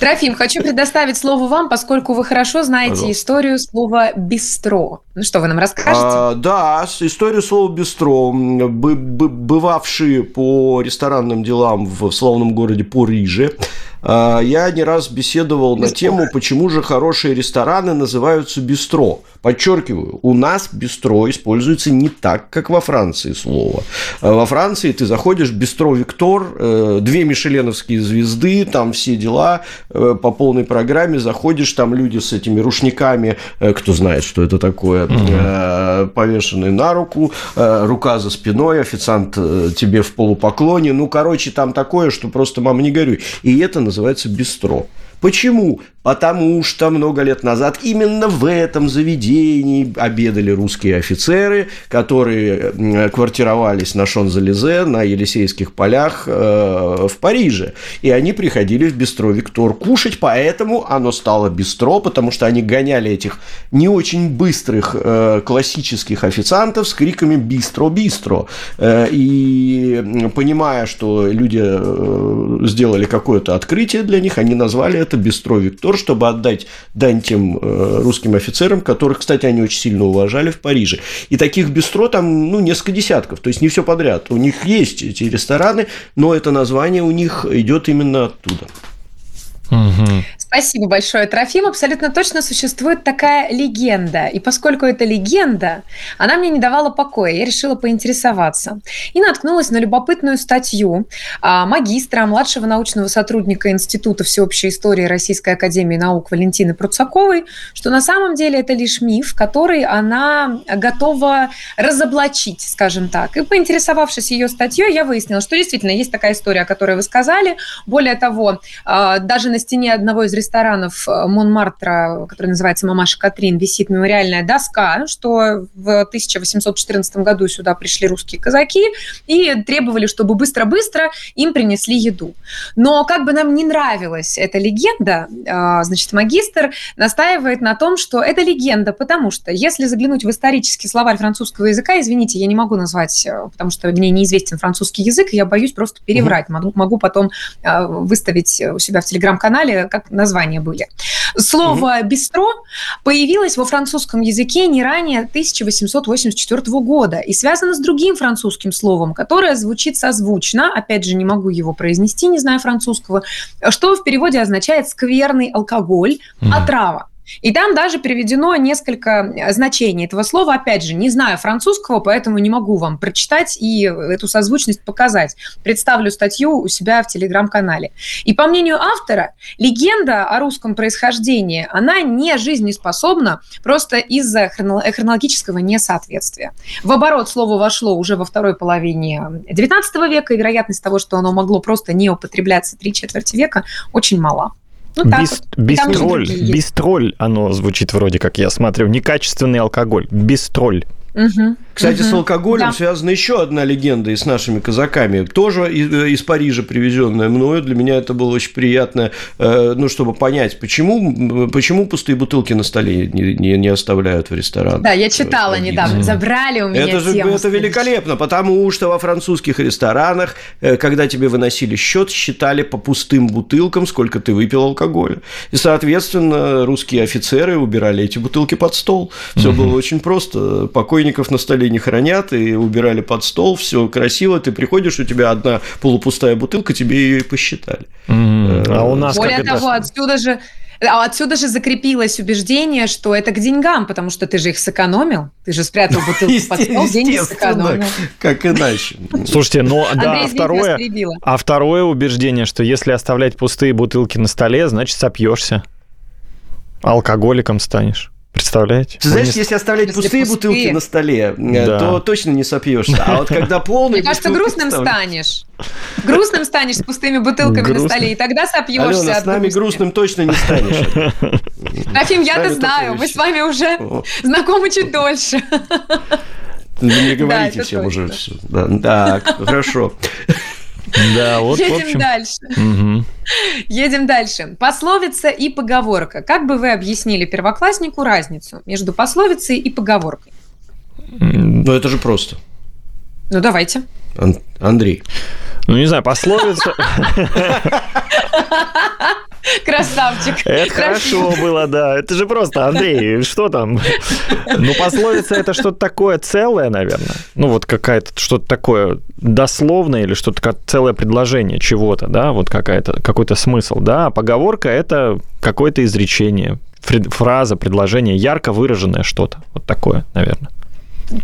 Трофим, хочу предоставить слово вам, поскольку вы хорошо знаете Пожалуйста. историю слова «бистро». Ну что, вы нам расскажете? А, да, историю слова «бистро». Бывавшие по ресторанным делам в славном городе Париже, я не раз беседовал бистро. на тему, почему же хорошие рестораны называются «бистро». Подчеркиваю, у нас бистро используется не так, как во Франции слово. А во Франции ты заходишь, бистро Виктор, э, две мишеленовские звезды, там все дела э, по полной программе, заходишь, там люди с этими рушниками, э, кто знает, что это такое, угу. повешенные на руку, рука за спиной, официант тебе в полупоклоне, ну, короче, там такое, что просто мама не горюй. И это называется бистро. Почему? Потому что много лет назад именно в этом заведении обедали русские офицеры, которые квартировались на Шон-Залезе, на Елисейских полях э, в Париже. И они приходили в бистро Виктор кушать, поэтому оно стало бистро, потому что они гоняли этих не очень быстрых э, классических официантов с криками «бистро, бистро». Э, и понимая, что люди сделали какое-то открытие для них, они назвали это бистро Виктор, чтобы отдать дань тем э, русским офицерам, которых, кстати, они очень сильно уважали в Париже. И таких бистро там, ну, несколько десятков, то есть не все подряд. У них есть эти рестораны, но это название у них идет именно оттуда. Спасибо большое, Трофим. Абсолютно точно существует такая легенда. И поскольку это легенда, она мне не давала покоя. Я решила поинтересоваться. И наткнулась на любопытную статью а, магистра, младшего научного сотрудника Института всеобщей истории Российской Академии Наук Валентины Пруцаковой, что на самом деле это лишь миф, который она готова разоблачить, скажем так. И поинтересовавшись ее статьей, я выяснила, что действительно есть такая история, о которой вы сказали. Более того, а, даже на стене одного из ресторанов э, Монмартра, который называется «Мамаша Катрин», висит мемориальная доска, что в 1814 году сюда пришли русские казаки и требовали, чтобы быстро-быстро им принесли еду. Но как бы нам не нравилась эта легенда, э, значит, магистр настаивает на том, что это легенда, потому что если заглянуть в исторический словарь французского языка, извините, я не могу назвать, э, потому что мне неизвестен французский язык, я боюсь просто переврать. Могу, могу потом выставить у себя в телеграм-канале, как названия были. Слово угу. «бистро» появилось во французском языке не ранее 1884 года и связано с другим французским словом, которое звучит созвучно, опять же, не могу его произнести, не знаю французского, что в переводе означает «скверный алкоголь», угу. «отрава». И там даже приведено несколько э, значений этого слова. Опять же, не знаю французского, поэтому не могу вам прочитать и эту созвучность показать. Представлю статью у себя в телеграм-канале. И по мнению автора, легенда о русском происхождении, она не жизнеспособна просто из-за хронологического несоответствия. В оборот слово вошло уже во второй половине XIX века, и вероятность того, что оно могло просто не употребляться три четверти века, очень мала. Ну, Бис, вот. Бистроль, бистроль, оно звучит вроде как, я смотрю, некачественный алкоголь, бистроль. Угу. Кстати, угу. с алкоголем да. связана еще одна легенда и с нашими казаками, тоже из, э, из Парижа привезенная мною. Для меня это было очень приятно, э, ну, чтобы понять, почему, почему пустые бутылки на столе не, не, не оставляют в ресторанах. Да, я читала в недавно, забрали у меня Это же тему это великолепно, потому что во французских ресторанах, э, когда тебе выносили счет, считали по пустым бутылкам, сколько ты выпил алкоголя. И, соответственно, русские офицеры убирали эти бутылки под стол. Все угу. было очень просто. Покойников на столе не хранят, и убирали под стол, все красиво, ты приходишь, у тебя одна полупустая бутылка, тебе ее и посчитали. Mm-hmm. А у нас Более того, это... отсюда же А отсюда же закрепилось убеждение, что это к деньгам, потому что ты же их сэкономил. Ты же спрятал бутылку под стол, деньги сэкономил. Как иначе. Слушайте, ну да, а второе, а второе убеждение, что если оставлять пустые бутылки на столе, значит сопьешься. Алкоголиком станешь. Представляете? Ты знаешь, если оставлять если пустые, пустые бутылки на столе, э, да. то точно не сопьешься. А вот когда полный... Мне кажется, грустным станешь. Грустным станешь с пустыми бутылками Грустно. на столе, и тогда сопьешься. Алена, с нами грустным точно не станешь. Трофим, я-то знаю, мы с вами уже знакомы чуть дольше. Не говорите всем уже все. Так, хорошо. Да, вот, Едем в общем... дальше. Угу. Едем дальше. Пословица и поговорка. Как бы вы объяснили первокласснику разницу между пословицей и поговоркой? Ну, это же просто. Ну, давайте. Ан- Андрей. Ну, не знаю, пословица... Красавчик. Это хорошо было, да. Это же просто, Андрей, что там? Ну, пословица это что-то такое целое, наверное. Ну, вот какая-то что-то такое дословное или что-то целое предложение чего-то, да, вот какая-то, какой-то смысл, да. А поговорка это какое-то изречение, фраза, предложение, ярко выраженное что-то. Вот такое, наверное.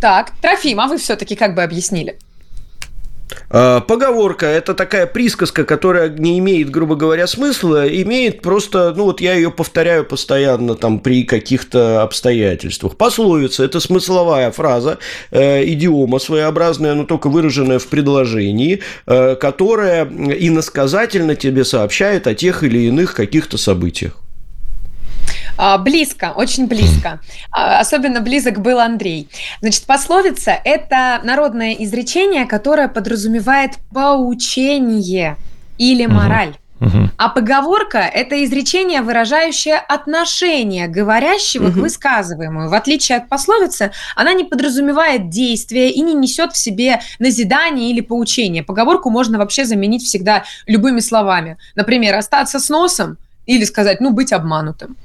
Так, Трофим, а вы все-таки как бы объяснили? А, поговорка – это такая присказка, которая не имеет, грубо говоря, смысла, имеет просто, ну вот я ее повторяю постоянно там при каких-то обстоятельствах. Пословица – это смысловая фраза, э, идиома своеобразная, но только выраженная в предложении, э, которая иносказательно тебе сообщает о тех или иных каких-то событиях. А, близко, очень близко. А, особенно близок был Андрей. Значит, пословица – это народное изречение, которое подразумевает поучение или мораль. А поговорка – это изречение, выражающее отношение говорящего к высказываемому. В отличие от пословицы, она не подразумевает действия и не несет в себе назидание или поучение. Поговорку можно вообще заменить всегда любыми словами. Например, остаться с носом или сказать, ну, быть обманутым.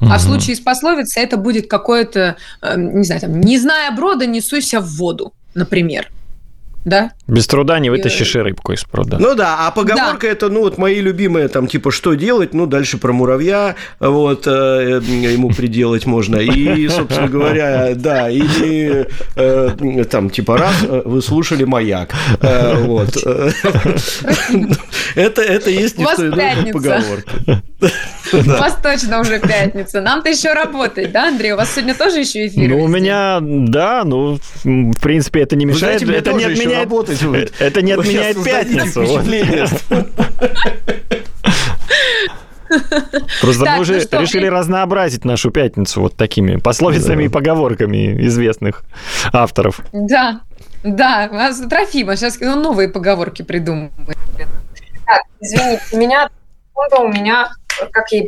А в случае с пословицей это будет какое-то, э, не знаю, там, не зная брода, не суйся в воду, например да? Без труда не вытащишь и рыбку из пруда. Ну да, а поговорка да. это, ну вот мои любимые, там, типа, что делать, ну, дальше про муравья, вот, э, ему приделать можно, и, собственно говоря, да, или, э, там, типа, раз э, вы слушали «Маяк», э, вот. Это, это есть не что поговорка. У вас точно уже пятница. Нам-то еще работать, да, Андрей? У вас сегодня тоже еще эфир? Ну, у меня, да, ну, в принципе, это не мешает. Это не отменяет. Это не отменяет пятницу. Просто так, мы уже ну решили разнообразить нашу пятницу вот такими пословицами да. и поговорками известных авторов. Да, да, у нас Трофима сейчас ну, новые поговорки придумывает. Так, извините, у меня, у меня, как ей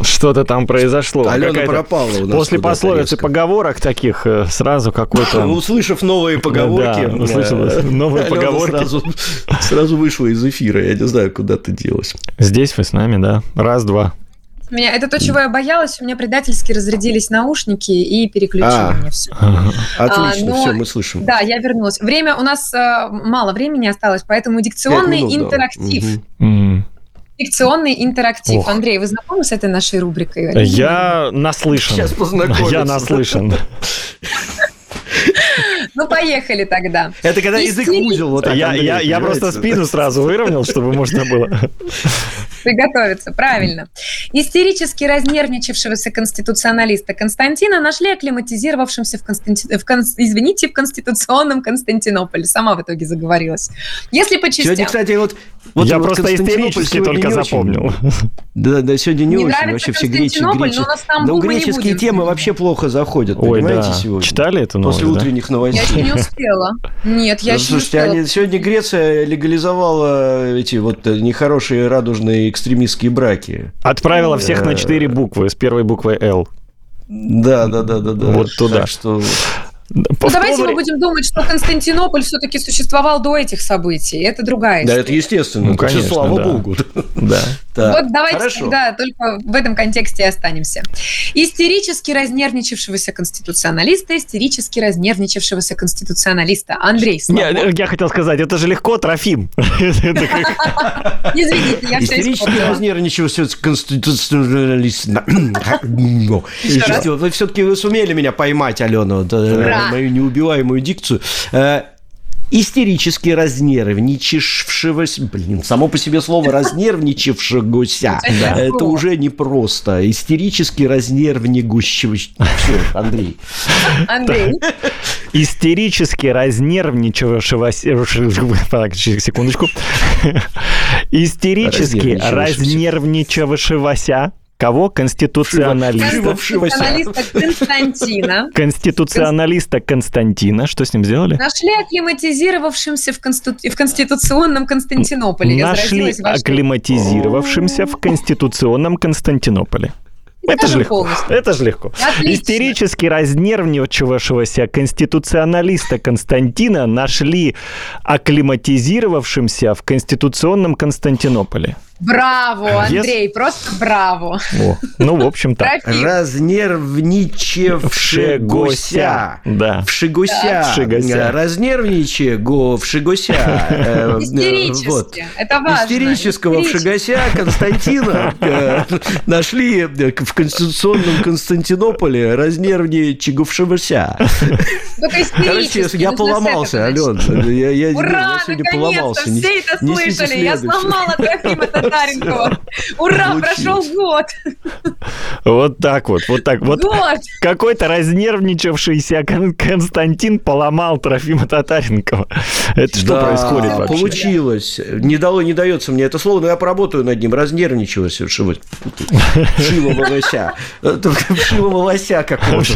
что-то там произошло. Алена пропала у нас После пословиц и поговорок таких э, сразу какой-то... Услышав новые поговорки... Да, услышав э, новые поговорки. Сразу, сразу вышла из эфира. Я не знаю, куда ты делась. Здесь вы с нами, да. Раз-два. Меня, это то, чего я боялась. У меня предательски разрядились наушники и переключили а, мне все. Отлично, а, но, все, мы слышим. Да, я вернулась. Время у нас э, мало времени осталось, поэтому дикционный минут, интерактив. Да. Угу. Фикционный интерактив. Ох. Андрей, вы знакомы с этой нашей рубрикой? Я наслышан. Сейчас Я наслышан. Ну, поехали тогда. Это когда язык узел. Вот я, я, я просто спину сразу выровнял, чтобы можно было приготовиться. Правильно. Истерически разнервничавшегося конституционалиста Константина нашли акклиматизировавшимся в, Константи... в кон... извините, в конституционном Константинополе. Сама в итоге заговорилась. Если по частям... Сегодня, кстати, вот... вот я вот просто истерически только запомнил. Да, да, сегодня не, не очень. Вообще все греческие... Но нас там да, греческие темы вообще плохо заходят, Ой, понимаете, да. сегодня. Читали это новость, После утренних новостей. Я еще не успела. Нет, я еще не успела. Они, сегодня Греция легализовала эти вот нехорошие радужные экстремистские браки. Отправила всех на четыре буквы с первой буквой «Л». Да, да, да, да, да. Вот туда. что Ну, давайте мы будем думать, что Константинополь все-таки существовал до этих событий. Это другая история. Да, это естественно. Ну, конечно, слава да. богу. Да. Вот давайте Хорошо. тогда только в этом контексте и останемся. Истерически разнервничавшегося конституционалиста, истерически разнервничавшегося конституционалиста. Андрей, Не, я хотел сказать, это же легко, Трофим. Извините, я все Истерически разнервничавшегося конституционалиста. Вы все-таки сумели меня поймать, Алена, мою неубиваемую дикцию истерически разнервничавшегося, блин, само по себе слово разнервничавшегося, это уже не просто. Истерически разнервничавшегося. Все, Андрей. Андрей. Истерически разнервничавшегося... Секундочку. Истерически разнервничавшегося Кого? Конституционалиста. Конституционалиста Константина. Конституционалиста Константина. Что с ним сделали? Нашли акклиматизировавшимся в, консту... в конституционном Константинополе. Нашли акклиматизировавшимся в конституционном Константинополе. Это же легко. Полностью. Это же легко. Отлично. Истерически разнервничавшегося конституционалиста Константина нашли акклиматизировавшимся в конституционном Константинополе. Браво, Андрей, yes. просто браво. О, ну, в общем так. Разнервничавшегося. Да. Вшигося. Вшигося. Разнервниче го вшигося. Э, Истерически. Это важно. Истерического вшигося Константина э, нашли в конституционном Константинополе разнервничавшегося. Короче, я поломался, Ален. Я, Ура, сегодня поломался. Все это слышали. Я сломала Трофима Татаренкова. Ура, прошел год. Вот так вот, вот так. Вот год. какой-то разнервничавшийся Константин поломал Трофима Татаренкова. Это что да, происходит вообще? получилось. Не дало, не дается мне это слово, но я поработаю над ним. Разнервничалось. Шива волося. Шива волося какого-то.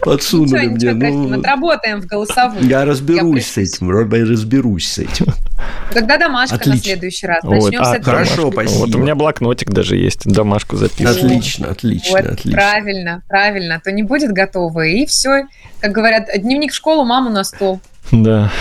Подсунули мне. Ну, отработаем в голосовую. Я разберусь с этим. Разберусь с этим. Тогда домашка на следующий раз. Начнем вот. с а, этого. Хорошо, спасибо. Вот у меня блокнотик даже есть, домашку записываю. Отлично, отлично, вот, отлично. Правильно, правильно. То не будет готово. И все, как говорят, дневник в школу, маму на стол. Да.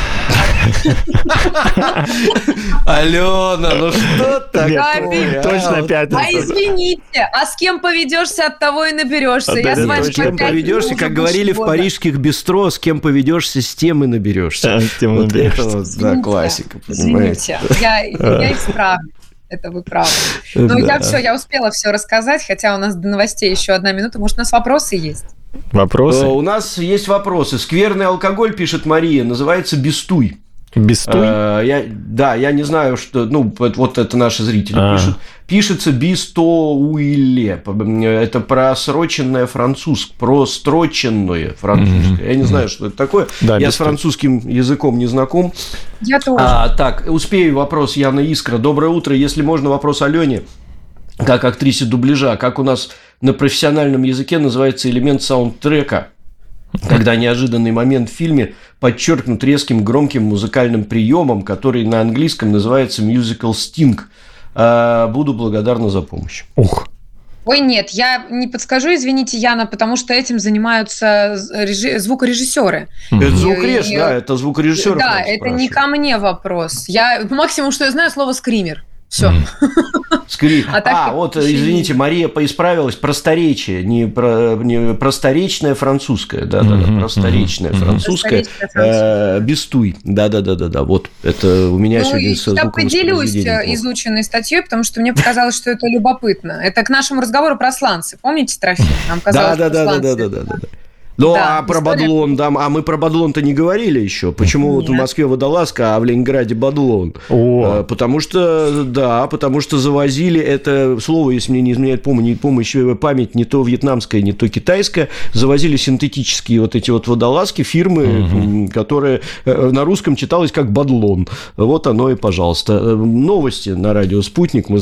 Алена, ну что такое? Точно пятница. А извините, а с кем поведешься, от того и наберешься. Я с вами С кем поведешься, как говорили в парижских бистро, с кем поведешься, с тем и наберешься. С тем и наберешься. Да, классика, понимаете. Я исправлю это вы правы. Но да. я все, я успела все рассказать, хотя у нас до новостей еще одна минута. Может, у нас вопросы есть? Вопросы? У нас есть вопросы. Скверный алкоголь, пишет Мария, называется «Бестуй». Бестуй? Э, я, да, я не знаю, что... Ну, вот это наши зрители а. пишут. Пишется «Бистоуиле». Это просроченное французское, простроченное французское. Mm-hmm. Я не знаю, что это такое. Да, я бестуй. с французским языком не знаком. Я тоже. А, так, успею вопрос Яна Искра. Доброе утро. Если можно, вопрос Алене как актрисе дубляжа, как у нас на профессиональном языке называется элемент саундтрека, когда неожиданный момент в фильме подчеркнут резким громким музыкальным приемом, который на английском называется musical sting. А, буду благодарна за помощь. Ух. Ой, нет, я не подскажу, извините, Яна, потому что этим занимаются режи... звукорежиссеры. Это звукореж, и... да, это звукорежиссер. Да, это не ко мне вопрос. Я максимум, что я знаю, слово скример. Все. Скри... А, так, а вот, извините, Мария поисправилась, просторечие, не, про, не просторечное французское, да, да, да, просторечное французское, э, бестуй, да, да, да, да, да, вот это у меня ну, сегодня со Я поделюсь э, изученной статьей, потому что мне показалось, что это любопытно. Это к нашему разговору про сланцы, помните, Трофим? Нам казалось, да, да, да, да, да, да, да, да. Ну, да, а про Бадлон, да, а мы про Бадлон-то не говорили еще. Почему Нет. вот в Москве водолазка, а в Ленинграде Бадлон? О. А, потому что, да, потому что завозили это слово, если мне не изменяет помощь, помощь, память, не то вьетнамская, не то китайская, завозили синтетические вот эти вот водолазки фирмы, угу. которые э, на русском читалось как Бадлон. Вот оно и, пожалуйста. Э, новости на радио «Спутник». Мы...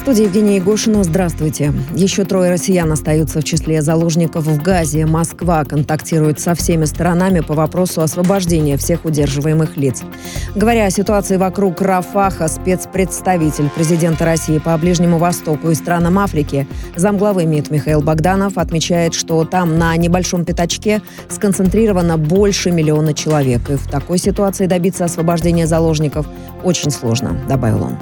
студии Евгения Егошина. Здравствуйте. Еще трое россиян остаются в числе заложников в Газе. Москва контактирует со всеми сторонами по вопросу освобождения всех удерживаемых лиц. Говоря о ситуации вокруг Рафаха, спецпредставитель президента России по Ближнему Востоку и странам Африки, замглавы МИД Михаил Богданов отмечает, что там на небольшом пятачке сконцентрировано больше миллиона человек. И в такой ситуации добиться освобождения заложников очень сложно, добавил он.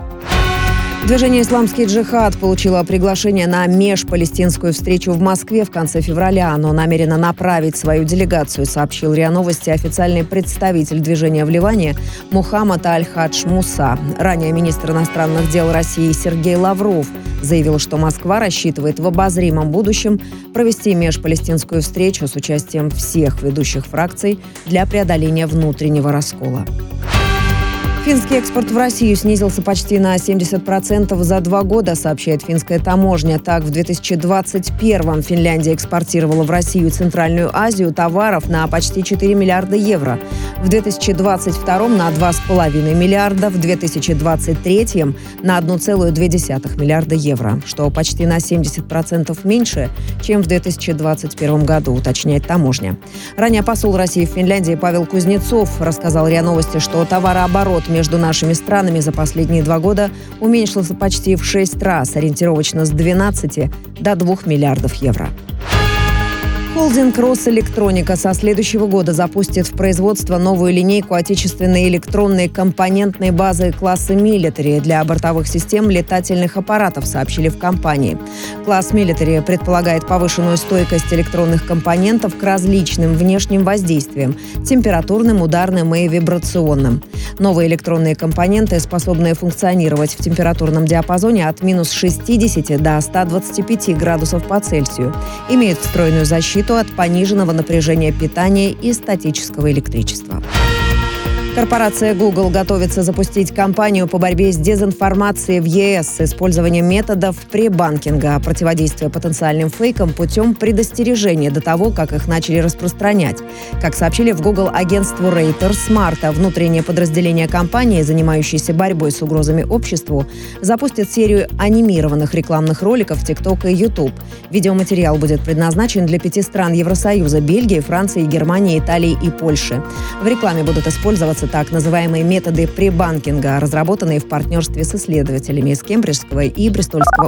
Движение «Исламский джихад» получило приглашение на межпалестинскую встречу в Москве в конце февраля. Оно намерено направить свою делегацию, сообщил РИА Новости официальный представитель движения в Ливане Мухаммад Аль-Хадж Муса. Ранее министр иностранных дел России Сергей Лавров заявил, что Москва рассчитывает в обозримом будущем провести межпалестинскую встречу с участием всех ведущих фракций для преодоления внутреннего раскола. Финский экспорт в Россию снизился почти на 70% за два года, сообщает финская таможня. Так, в 2021 Финляндия экспортировала в Россию и Центральную Азию товаров на почти 4 миллиарда евро. В 2022 на 2,5 миллиарда, в 2023 на 1,2 миллиарда евро, что почти на 70% меньше, чем в 2021 году, уточняет таможня. Ранее посол России в Финляндии Павел Кузнецов рассказал РИА Новости, что товарооборот между нашими странами за последние два года уменьшился почти в шесть раз, ориентировочно с 12 до 2 миллиардов евро. Холдинг «Росэлектроника» со следующего года запустит в производство новую линейку отечественной электронной компонентной базы класса «Милитари» для бортовых систем летательных аппаратов, сообщили в компании. Класс «Милитари» предполагает повышенную стойкость электронных компонентов к различным внешним воздействиям – температурным, ударным и вибрационным. Новые электронные компоненты, способные функционировать в температурном диапазоне от минус 60 до 125 градусов по Цельсию, имеют встроенную защиту защиту от пониженного напряжения питания и статического электричества. Корпорация Google готовится запустить кампанию по борьбе с дезинформацией в ЕС с использованием методов пребанкинга, противодействия потенциальным фейкам путем предостережения до того, как их начали распространять. Как сообщили в Google агентству Reuters, с марта внутреннее подразделение компании, занимающееся борьбой с угрозами обществу, запустит серию анимированных рекламных роликов в TikTok и YouTube. Видеоматериал будет предназначен для пяти стран Евросоюза – Бельгии, Франции, Германии, Италии и Польши. В рекламе будут использоваться так называемые методы пребанкинга, разработанные в партнерстве с исследователями из Кембриджского и Бристольского